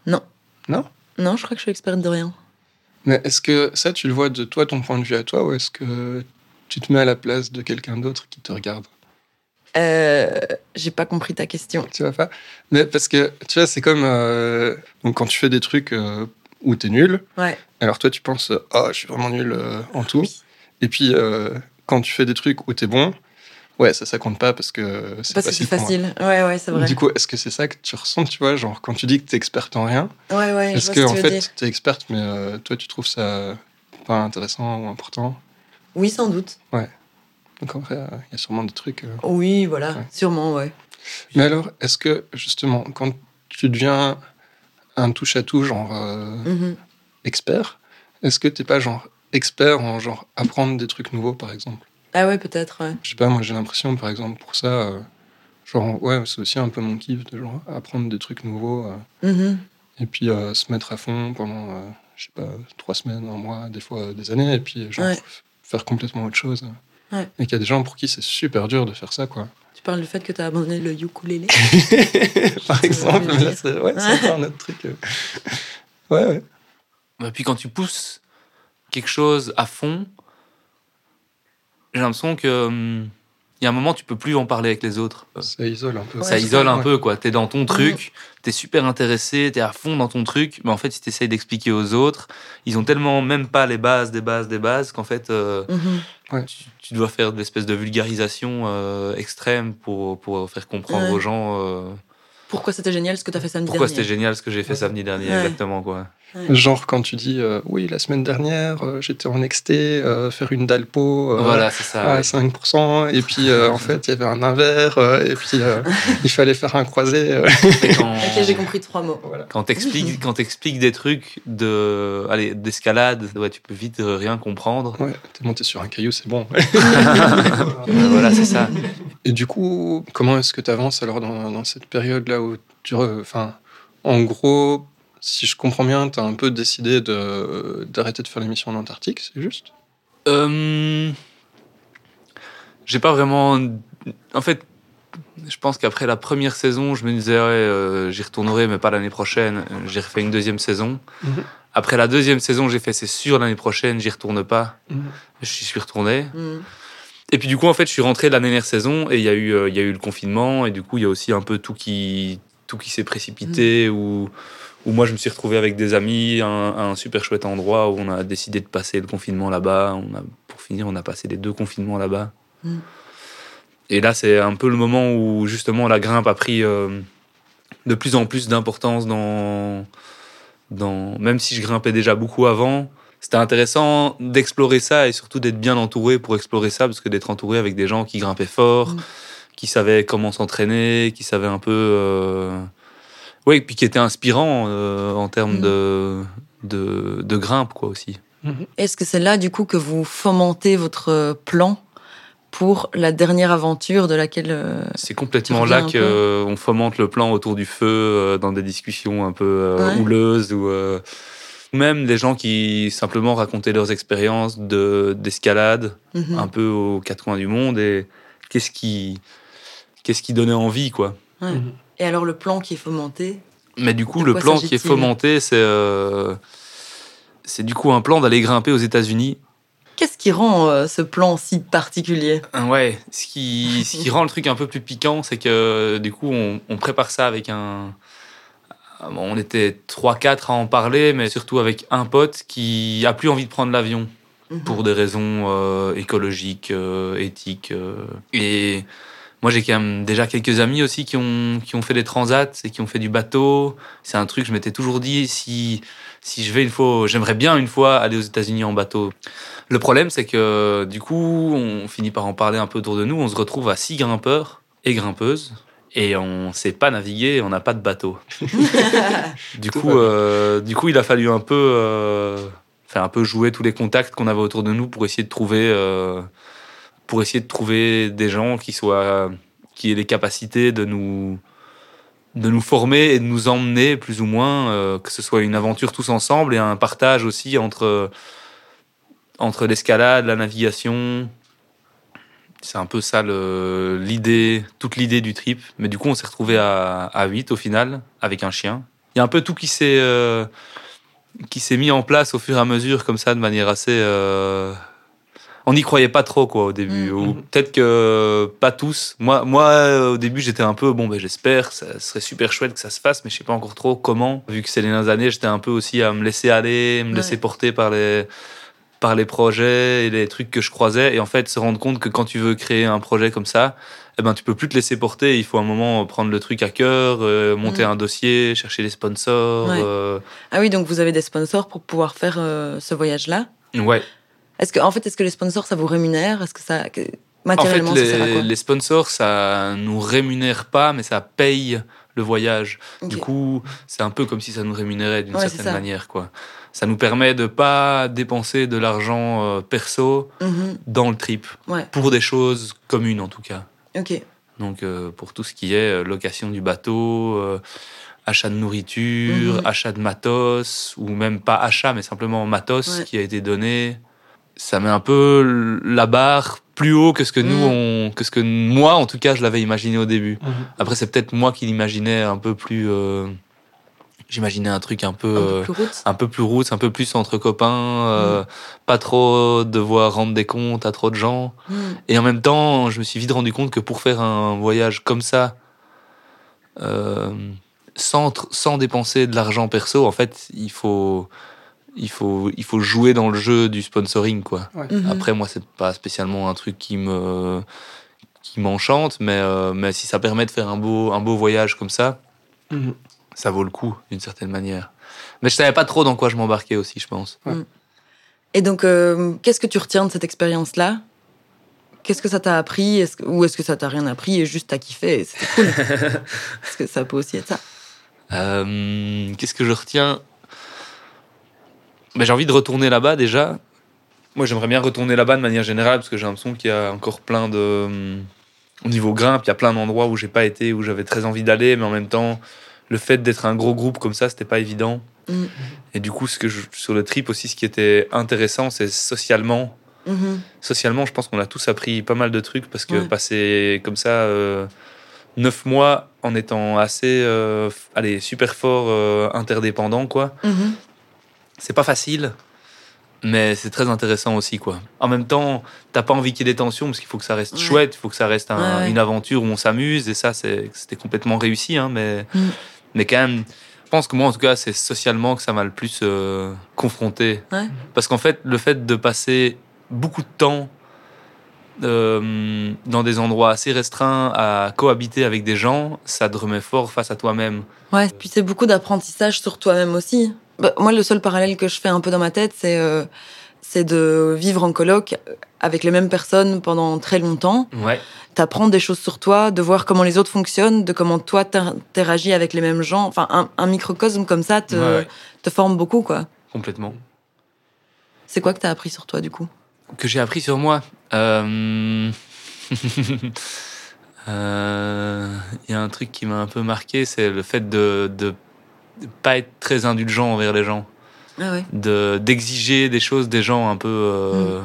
Non. Non? Non, je crois que je suis experte de rien. Mais est-ce que ça, tu le vois de toi, ton point de vue à toi, ou est-ce que tu te mets à la place de quelqu'un d'autre qui te regarde? Euh, J'ai pas compris ta question. Tu vois pas? Mais parce que, tu vois, c'est comme euh, donc quand tu fais des trucs euh, où t'es nul, Ouais. alors toi, tu penses, ah, je suis vraiment nul euh, en tout. Et puis, quand tu fais des trucs où t'es bon, ouais, ça, ça compte pas parce que c'est Parce que facile. pour moi. facile. Ouais, ouais, c'est vrai. Du coup, est-ce que c'est ça que tu ressens, tu vois, genre quand tu dis que t'es experte en rien, ouais, ouais, est-ce que en que tu fait t'es experte, mais euh, toi tu trouves ça pas intéressant ou important? Oui, sans doute. Donc en vrai, euh, il y a sûrement des trucs. euh. Oui, voilà, Ouais. sûrement, ouais. Mais alors, est-ce que justement, quand tu deviens un touche à tout, genre euh, Mhm. expert, est-ce que t'es pas genre expert en genre apprendre des trucs nouveaux, par exemple? Ah ouais, peut-être, ouais. Je sais pas, moi j'ai l'impression, par exemple, pour ça, euh, genre ouais, c'est aussi un peu mon kiff de genre apprendre des trucs nouveaux. euh, Mhm. et puis euh, se mettre à fond pendant, euh, je sais pas, trois semaines, un mois, des fois des années, et puis genre Ouais. faire complètement autre chose. Ouais. Et qu'il y a des gens pour qui c'est super dur de faire ça, quoi. Tu parles du fait que tu as abandonné le ukulélé Par exemple, mais là, c'est ouais, c'est encore un autre truc. Ouais, ouais. Et Bah, puis quand tu pousses quelque chose à fond, j'ai l'impression que hum, il y a un moment tu peux plus en parler avec les autres. Ça isole un peu. Ouais, ça isole ça, un ouais. peu quoi. T'es dans ton truc, t'es super intéressé, t'es à fond dans ton truc, mais en fait si t'essayes d'expliquer aux autres, ils ont tellement même pas les bases des bases des bases qu'en fait euh, Mhm. tu, tu dois faire de l'espèce de vulgarisation euh, extrême pour, pour faire comprendre Ouais. aux gens euh, Pourquoi c'était génial ce que tu as fait samedi pourquoi dernier c'était génial ce que j'ai fait samedi dernier Ouais. exactement quoi. Genre quand tu dis, euh, oui, la semaine dernière, euh, j'étais en exté, euh, faire une dalpo. euh, voilà c'est ça. à ouais. 5%, et puis euh, en fait, il y avait un invers, euh, et puis euh, il fallait faire un croisé. euh. Mais quand- Ok, j'ai compris trois mots. voilà. Quand t'expliques, quand t'expliques des trucs de, allez, d'escalade, ouais, tu peux vite rien comprendre. Ouais, t'es monté sur un caillou, c'est bon. Euh, voilà, c'est ça. Et du coup, comment est-ce que tu avances alors dans, dans cette période-là où tu. re- Enfin, en gros, si je comprends bien, tu as un peu décidé de, d'arrêter de faire l'émission en Antarctique, c'est juste? Euh, j'ai pas vraiment. En fait, je pense qu'après la première saison, je me disais, ouais, euh, j'y retournerai, mais pas l'année prochaine. J'ai refait une deuxième saison. Mhm. Après la deuxième saison, j'ai fait, c'est sûr, l'année prochaine, j'y retourne pas. Mhm. Je suis retourné. Mhm. Et puis du coup, en fait, je suis rentré la dernière saison et il y a eu, euh, il y a eu le confinement et du coup, il y a aussi un peu tout qui, tout qui s'est précipité où, où moi, je me suis retrouvé avec des amis à un, à un super chouette endroit où on a décidé de passer le confinement là-bas. On a pour pour finir, on a passé les deux confinements là-bas. Mm. Et là, c'est un peu le moment où justement la grimpe a pris euh, de plus en plus d'importance dans, dans. Même si je grimpais déjà beaucoup avant, c'était intéressant d'explorer ça et surtout d'être bien entouré pour explorer ça, parce que d'être entouré avec des gens qui grimpaient fort, Mm. qui savaient comment s'entraîner, qui savaient un peu. euh, Oui, et puis qui étaient inspirants euh, en termes Mm. de, de, de grimpe, quoi, aussi. Est-ce que c'est là, du coup, que vous fomentez votre plan pour la dernière aventure de laquelle. euh, C'est complètement là qu'on fomente le plan autour du feu, euh, dans des discussions un peu euh, Ouais. houleuses, ou euh, même des gens qui simplement racontaient leurs expériences de- d'escalade, mhm. un peu aux quatre coins du monde, et qu'est-ce qui, qu'est-ce qui donnait envie, quoi. Ouais. Et alors, le plan qui est fomenté Mais du coup, le plan qui est fomenté, c'est euh, c'est du coup un plan d'aller grimper aux États-Unis. Qu'est-ce qui rend euh, ce plan si particulier? Ah Ouais, ce qui, ce qui rend le truc un peu plus piquant, c'est que du coup, on, on prépare ça avec un. On était 3-4 à en parler, mais surtout avec un pote qui a plus envie de prendre l'avion Mhm. pour des raisons euh, écologiques, euh, éthiques. euh. Et moi, j'ai quand même déjà quelques amis aussi qui ont, qui ont fait des transats et qui ont fait du bateau. C'est un truc, je m'étais toujours dit, si, si je vais une fois, j'aimerais bien une fois aller aux États-Unis en bateau. Le problème, c'est que du coup, on finit par en parler un peu autour de nous. On se retrouve à six grimpeurs et grimpeuses. Et on sait pas naviguer, on n'a pas de bateau. Du coup, euh, du coup, il a fallu un peu, euh, faire un peu jouer tous les contacts qu'on avait autour de nous pour essayer de trouver, euh, pour essayer de trouver des gens qui soient, qui aient les capacités de nous, de nous former et de nous emmener plus ou moins, euh, que ce soit une aventure tous ensemble et un partage aussi entre, entre l'escalade, la navigation. C'est un peu ça l'idée, toute l'idée du trip. Mais du coup, on s'est retrouvé à, à 8 au final, avec un chien. Il y a un peu tout qui s'est euh, qui s'est mis en place au fur et à mesure, comme ça, de manière assez. euh, On n'y croyait pas trop, quoi, au début. Mhm. Ou peut-être que pas tous. Moi, moi euh, au début, j'étais un peu, bon, ben, j'espère, ça serait super chouette que ça se fasse, mais je sais pas encore trop comment. Vu que c'est les dernières années, j'étais un peu aussi à me laisser aller, me Ouais. laisser porter par les par les projets et les trucs que je croisais et en fait se rendre compte que quand tu veux créer un projet comme ça eh ben tu peux plus te laisser porter il faut un moment prendre le truc à cœur euh, monter Mm. un dossier chercher les sponsors Ouais. euh, Ah oui, donc vous avez des sponsors pour pouvoir faire euh, ce voyage-là? Ouais Est-ce que, en fait, est-ce que les sponsors, ça vous rémunère? Est-ce que ça. que- en fait Matériellement, ça sert à les, quoi? les sponsors ça nous rémunère pas mais ça paye le voyage du coup c'est un peu comme si ça nous rémunérait d'une Ouais, certaine manière quoi ça nous permet de pas dépenser de l'argent euh, perso Mhm. dans le trip Ouais, pour des choses communes en tout cas ok. Donc euh, pour tout ce qui est euh, location du bateau, euh, achat de nourriture, Mhm. achat de matos, ou même pas achat, mais simplement matos Ouais. qui a été donné, ça met un peu la barre plus haut que ce que nous, on, que ce que moi, en tout cas, je l'avais imaginé au début. Mhm. Après, c'est peut-être moi qui l'imaginais un peu plus. euh, J'imaginais un truc un peu. Un euh, peu plus route. un peu plus route, un peu plus entre copains, euh, pas trop devoir rendre des comptes à trop de gens. Mhm. Et en même temps, je me suis vite rendu compte que pour faire un voyage comme ça, euh, sans, sans dépenser de l'argent perso, en fait, il faut, il, faut, il faut jouer dans le jeu du sponsoring. Quoi. Mhm. Après, moi, c'est pas spécialement un truc qui me qui m'enchante, mais, euh, mais si ça permet de faire un beau, un beau voyage comme ça, Mhm. ça vaut le coup, d'une certaine manière. Mais je savais pas trop dans quoi je m'embarquais aussi, je pense. Et donc, euh, qu'est-ce que tu retiens de cette expérience-là? Qu'est-ce que ça t'a appris? Que, Ou est-ce que ça t'a rien appris et juste t'as kiffé et c'était cool? Parce que ça peut aussi être ça. Euh, Qu'est-ce que je retiens? Ben, J'ai envie de retourner là-bas déjà. Moi, j'aimerais bien retourner là-bas de manière générale parce que j'ai l'impression qu'il y a encore plein de. Au niveau grimpe, il y a plein d'endroits où j'ai pas été, où j'avais très envie d'aller, mais en même temps, le fait d'être un gros groupe comme ça, c'était pas évident. Mhm. Et du coup, ce que je- sur le trip aussi, ce qui était intéressant, c'est socialement. Mhm. Socialement, je pense qu'on a tous appris pas mal de trucs parce que Ouais. passer comme ça euh, neuf mois en étant assez, euh, allez, super fort euh, interdépendant, quoi. Mhm. C'est pas facile, mais c'est très intéressant aussi, quoi. En même temps, t'as pas envie qu'il y ait des tensions parce qu'il faut que ça reste Ouais. chouette, il faut que ça reste un- Ouais, ouais. une aventure où on s'amuse et ça, c'était complètement réussi, hein, mais, Mm. mais quand même. Je pense que moi, en tout cas, c'est socialement que ça m'a le plus euh, confronté. Parce qu'en fait, le fait de passer beaucoup de temps euh, dans des endroits assez restreints à cohabiter avec des gens, ça te remet fort face à toi-même. Ouais, puis c'est beaucoup d'apprentissage sur toi-même aussi. Bah, moi, le seul parallèle que je fais un peu dans ma tête, c'est euh, c'est de vivre en coloc avec les mêmes personnes pendant très longtemps. Ouais. T'apprends des choses sur toi, de voir comment les autres fonctionnent, de comment toi t'interagis avec les mêmes gens. Enfin, un, un microcosme comme ça te, Ouais, ouais. te forme beaucoup, quoi. Complètement. C'est quoi que t'as appris sur toi, du coup? Que j'ai appris sur moi. Euh, euh, Il y a un truc qui m'a un peu marqué, c'est le fait de de pas être très indulgent envers les gens, Ah ouais. de d'exiger des choses des gens un peu euh,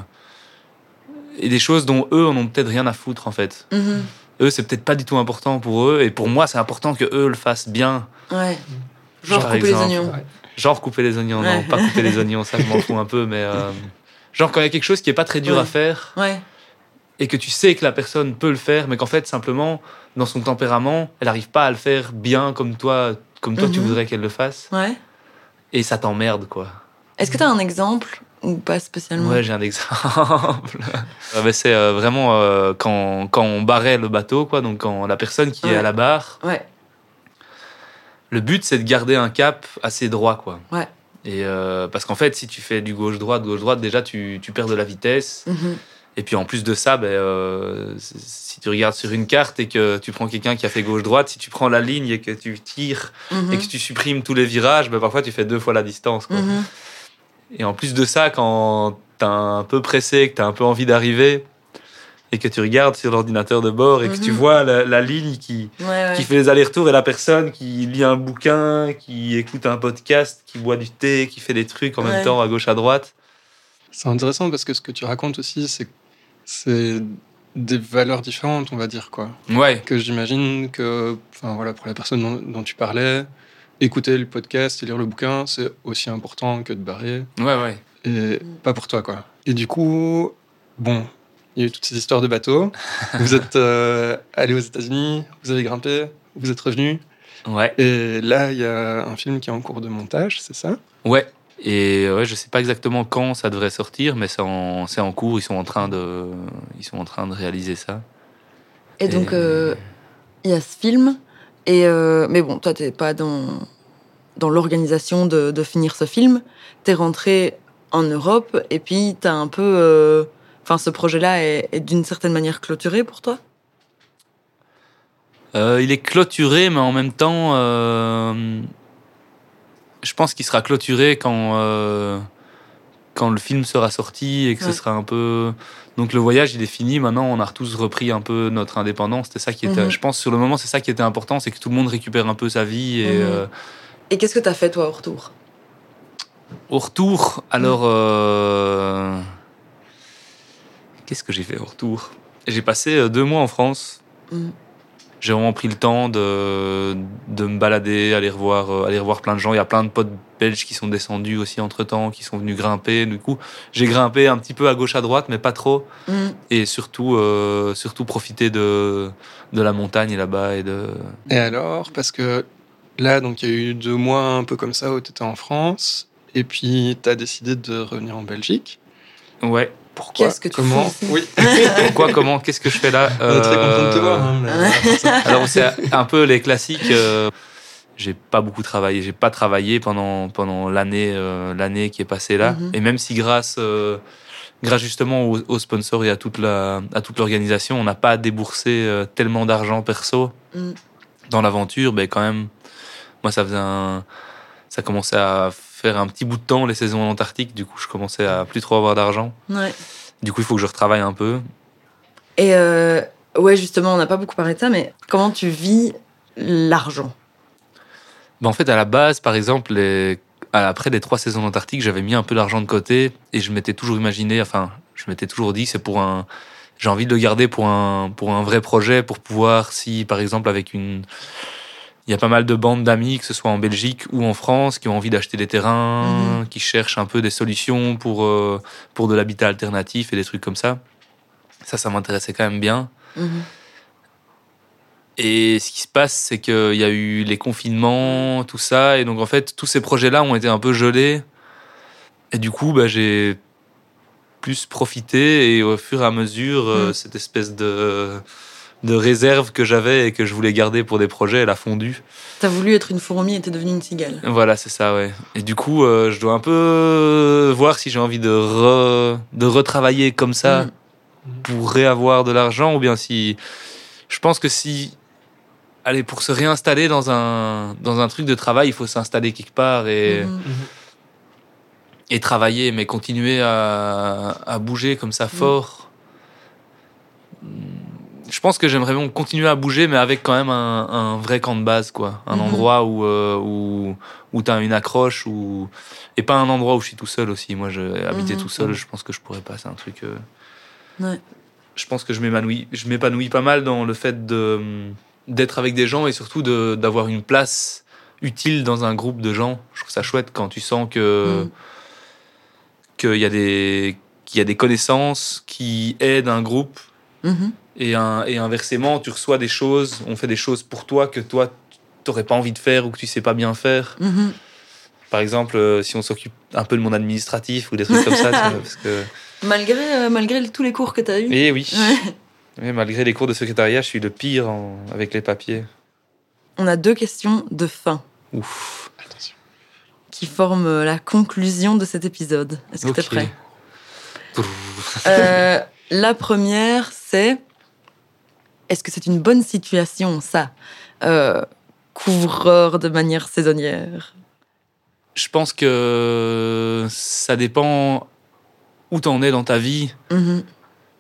et des choses dont eux en ont peut-être rien à foutre en fait. Mhm. Eux c'est peut-être pas du tout important pour eux et pour moi c'est important que eux le fassent bien. Ouais. Genre Par couper exemple. les oignons. Genre couper les oignons, non, pas couper les oignons, ça je m'en fous un peu, mais euh, genre quand il y a quelque chose qui est pas très dur Ouais. à faire Ouais. et que tu sais que la personne peut le faire, mais qu'en fait simplement dans son tempérament, elle n'arrive pas à le faire bien comme toi, comme toi tu Mhm. voudrais qu'elle le fasse, Ouais. et ça t'emmerde quoi. Est-ce que t'as un exemple ou pas spécialement? Ouais, j'ai un exemple. Mais c'est euh, vraiment euh, quand, quand on barrait le bateau, quoi, donc quand la personne qui est à la barre, Ouais. le but c'est de garder un cap assez droit, quoi. Ouais. Et euh, parce qu'en fait, si tu fais du gauche-droite, gauche-droite, déjà tu, tu perds de la vitesse. Mhm. Et puis en plus de ça, ben, euh, si tu regardes sur une carte et que tu prends quelqu'un qui a fait gauche-droite, si tu prends la ligne et que tu tires Mhm. et que tu supprimes tous les virages, ben, parfois tu fais deux fois la distance. Quoi. Mhm. Et en plus de ça, quand t'es un peu pressé, que t'as un peu envie d'arriver et que tu regardes sur l'ordinateur de bord et que tu Mhm. vois la, la ligne qui, Ouais, ouais. qui fait les allers-retours et la personne qui lit un bouquin, qui écoute un podcast, qui boit du thé, qui fait des trucs en Ouais. même temps à gauche à droite. C'est intéressant parce que ce que tu racontes aussi, c'est c'est des valeurs différentes, on va dire quoi. Ouais, Que j'imagine que, enfin voilà, pour la personne dont, dont tu parlais, écouter le podcast et lire le bouquin, c'est aussi important que de barrer. ouais, ouais. Et pas pour toi, quoi. Et du coup, bon, il y a eu toutes ces histoires de bateaux. vous êtes euh, allé aux États-Unis, vous avez grimpé, vous êtes revenu. Ouais. Et là, il y a un film qui est en cours de montage, c'est ça? Ouais. Et ouais, je sais pas exactement quand ça devrait sortir, mais c'est en, cours. Ils sont en train de, ils sont en train de réaliser ça. Et donc, euh, il y a ce film. Et euh, mais bon, toi, t'es pas dans, dans l'organisation de, de finir ce film. T'es rentré en Europe et puis t'as un peu. euh, Enfin, ce projet-là est, est d'une certaine manière clôturé pour toi? Il est clôturé, mais en même temps, je pense qu'il sera clôturé quand, euh, quand le film sera sorti et que Ouais. ce sera un peu. Donc le voyage, il est fini. Maintenant, on a tous repris un peu notre indépendance. C'était ça qui était. Mhm. Je pense sur le moment, c'est ça qui était important, c'est que tout le monde récupère un peu sa vie et. Mhm. euh, Et qu'est-ce que t'as fait, toi, au retour? Au retour, alors. euh, Qu'est-ce que j'ai fait au retour? J'ai passé deux mois en France. J'ai vraiment pris le temps de, de me balader, aller revoir, euh, aller revoir plein de gens. Il y a plein de potes belges qui sont descendus aussi entre temps, qui sont venus grimper. Du coup, j'ai grimpé un petit peu à gauche, à droite, mais pas trop. Mhm. Et surtout, euh, surtout profiter de, de la montagne là-bas et de. Et alors, parce que là, donc il y a eu deux mois un peu comme ça où tu étais en France, et puis tu as décidé de revenir en Belgique. Ouais. Pourquoi Qu'est-ce que tu Comment fais ici Oui, Pourquoi Comment Qu'est-ce que je fais là on est très content de te Euh, voir. hein, mais- Alors c'est un peu les classiques. euh, j'ai pas beaucoup travaillé. J'ai pas travaillé pendant pendant l'année euh, l'année qui est passée là. Mhm. Et même si grâce euh, grâce justement aux, aux sponsors et à toute la à toute l'organisation, on n'a pas déboursé euh, tellement d'argent perso Mhm. dans l'aventure. Ben quand même, moi ça faisait un ça commençait à faire un petit bout de temps les saisons en Antarctique. Du coup, je commençais à plus trop avoir d'argent. Ouais. Du coup, il faut que je retravaille un peu. Et euh, ouais, justement, on n'a pas beaucoup parlé de ça, mais comment tu vis l'argent? Ben, en fait, à la base, par exemple, les- après les trois saisons d'Antarctique, j'avais mis un peu d'argent de côté et je m'étais toujours imaginé, enfin, je m'étais toujours dit, c'est pour un, j'ai envie de le garder pour un, pour un vrai projet, pour pouvoir, si par exemple, avec une, il y a pas mal de bandes d'amis, que ce soit en Belgique ou en France, qui ont envie d'acheter des terrains, qui cherchent un peu des solutions pour, euh, pour de l'habitat alternatif et des trucs comme ça. Ça, ça m'intéressait quand même bien. Mhm. Et ce qui se passe, c'est qu'il y a eu les confinements, tout ça, et donc en fait, tous ces projets-là ont été un peu gelés. Et du coup, bah, j'ai plus profiter et au fur et à mesure, euh, Mm. cette espèce de, de réserve que j'avais et que je voulais garder pour des projets, elle a fondu. T'as voulu être une fourmi et t'es devenue une cigale. Voilà, c'est ça, ouais. Et du coup, euh, je dois un peu voir si j'ai envie de, re- de retravailler comme ça Mm. pour réavoir de l'argent ou bien si. Je pense que si. Allez, pour se réinstaller dans un, dans un truc de travail, il faut s'installer quelque part et, Mhm. et travailler, mais continuer à, à bouger comme ça fort. Je pense que j'aimerais bien continuer à bouger, mais avec quand même un, un vrai camp de base, quoi. Un Mhm. endroit où, euh, où, où tu as une accroche, où... et pas un endroit où je suis tout seul aussi. Moi, je, habiter Mhm. tout seul, je pense que je pourrais pas. C'est un truc. euh, Ouais. Je pense que je m'épanouis, je m'épanouis pas mal dans le fait de d'être avec des gens et surtout d'avoir une place utile dans un groupe de gens. Je trouve ça chouette quand tu sens que Mhm. qu'il y a des qu'il y a des connaissances qui aident un groupe Mhm. Et, un- et inversement, tu reçois des choses, on fait des choses pour toi que toi, t'aurais pas envie de faire ou que tu sais pas bien faire. Mhm. Par exemple, euh, si on s'occupe un peu de mon administratif ou des trucs comme ça, tu vois, parce que... Malgré, euh, malgré tous les cours que t'as eus. Et oui, Ouais. Oui, malgré les cours de secrétariat, je suis le pire en- avec les papiers. On a deux questions de fin Ouf. Attention. qui forment euh, la conclusion de cet épisode. Est-ce que t'es Ok. prêt? Euh, La première, c'est est-ce que c'est une bonne situation, ça Euh, Couvreur de manière saisonnière? Je pense que ça dépend où t'en es dans ta vie. Mhm.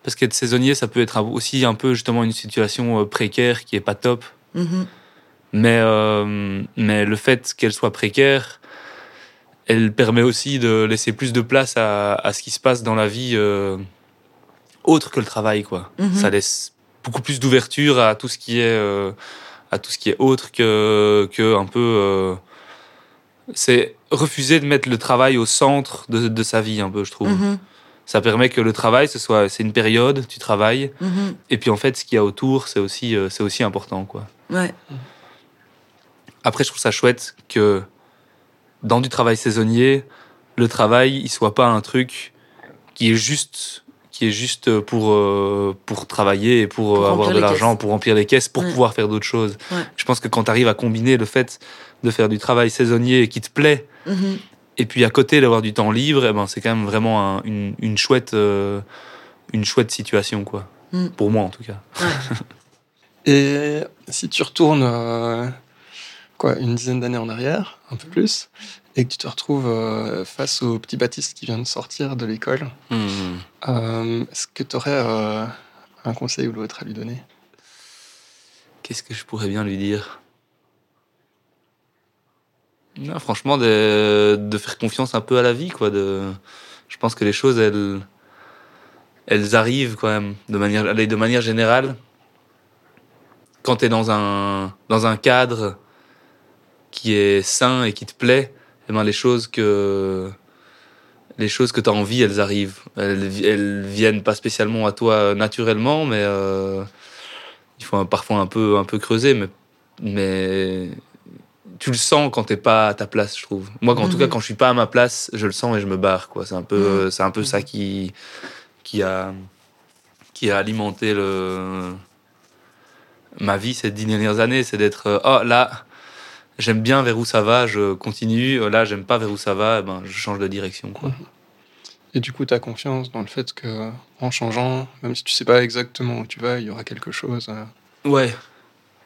Parce qu'être saisonnier, ça peut être aussi un peu justement une situation euh, précaire qui est pas top. Mhm. Mais, euh, mais le fait qu'elle soit précaire, elle permet aussi de laisser plus de place à, à ce qui se passe dans la vie euh, autre que le travail. Quoi. Mhm. Ça laisse beaucoup plus d'ouverture à tout ce qui est, euh, à tout ce qui est autre que, que un peu. euh, c'est refuser de mettre le travail au centre de, de sa vie, un peu, je trouve. Mhm. Ça permet que le travail, ce soit, c'est une période, tu travailles, Mhm. et puis en fait, ce qu'il y a autour, c'est aussi, euh, c'est aussi important, quoi. Ouais. Après, je trouve ça chouette que dans du travail saisonnier, le travail, il soit pas un truc qui est juste qui est juste pour euh, pour travailler et pour, Pour euh, avoir de l'argent, pour remplir les caisses, pour Ouais. pouvoir faire d'autres choses. Ouais. Je pense que quand tu arrives à combiner le fait de faire du travail saisonnier qui te plaît Mhm. et puis à côté d'avoir du temps libre, eh ben c'est quand même vraiment un- une, une chouette euh, une chouette situation quoi. Mm. Pour moi en tout cas. Et si tu retournes euh, quoi, une dizaine d'années en arrière, un peu plus, et que tu te retrouves euh, face au petit Baptiste qui vient de sortir de l'école, euh, est-ce que tu aurais un conseil ou l'autre à lui donner? Qu'est-ce que je pourrais bien lui dire? Non, franchement, de, de faire confiance un peu à la vie, quoi. De, je pense que les choses, elles, elles arrivent quand même de manière, de manière générale. Quand tu es dans un, dans un cadre qui est sain et qui te plaît, eh ben les choses que les choses que tu as envie, elles arrivent. Elles, elles viennent pas spécialement à toi naturellement, mais euh, il faut parfois un peu, un peu creuser, mais, mais tu le sens quand t'es pas à ta place, je trouve. Moi, en tout Mhm. cas, quand je suis pas à ma place, je le sens et je me barre. Quoi. C'est un peu, Mhm. c'est un peu ça qui, qui a, qui a alimenté le, ma vie ces dix dernières années, c'est d'être, euh, oh là, j'aime bien vers où ça va, je continue. Là, j'aime pas vers où ça va, eh ben, je change de direction. Quoi. Et du coup, tu as confiance dans le fait que en changeant, même si tu sais pas exactement où tu vas, il y aura quelque chose. euh, Ouais,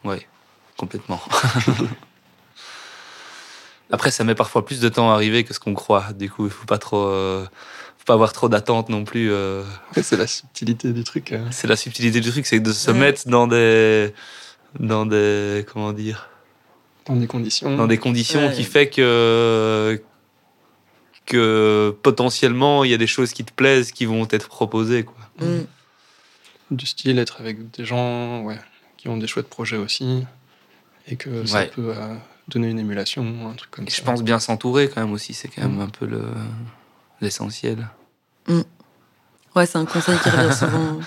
ouais, complètement. Après, ça met parfois plus de temps à arriver que ce qu'on croit. Du coup, il faut pas trop, euh, faut pas avoir trop d'attentes non plus. euh. ouais, c'est la subtilité du truc. euh. C'est la subtilité du truc, c'est de se Ouais. mettre dans des, dans des, comment dire, dans des conditions. dans des conditions Ouais. qui fait que que potentiellement il y a des choses qui te plaisent qui vont être proposées quoi. Mhm. Du style, être avec des gens ouais, qui ont des chouettes projets aussi. Et que ça Ouais. peut euh, donner une émulation, un truc comme Et ça. je pense bien s'entourer quand même aussi, c'est quand même Mm. un peu le l'essentiel. Ouais, c'est un conseil qui revient souvent.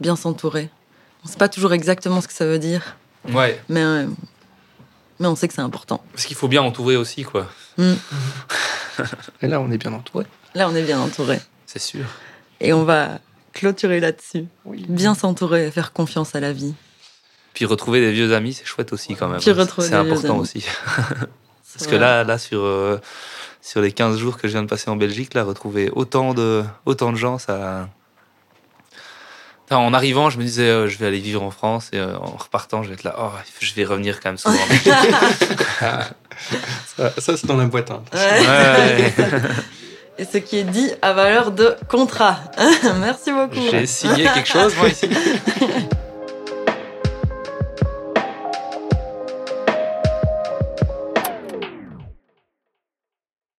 Bien s'entourer. On sait pas toujours exactement ce que ça veut dire, Ouais. mais, euh, mais on sait que c'est important. Parce qu'il faut bien entourer aussi quoi. Mm. Et là, on est bien entouré. Là, on est bien entouré. C'est sûr. Et on va clôturer là-dessus. Bien s'entourer et faire confiance à la vie. Puis retrouver des vieux amis, c'est chouette aussi quand même. Puis retrouver C'est des vieux important aussi. Parce C'est que là, là sur, euh, sur les 15 jours que je viens de passer en Belgique, là, retrouver autant de, autant de gens, ça. Enfin, en arrivant, je me disais, euh, je vais aller vivre en France, et euh, en repartant, je vais être là, oh, je vais revenir quand même souvent. Ça, ça, c'est dans la boîte. hein. Ouais. Ouais. Et ce qui est dit à valeur de contrat. Merci beaucoup. J'ai signé quelque chose, moi, ici.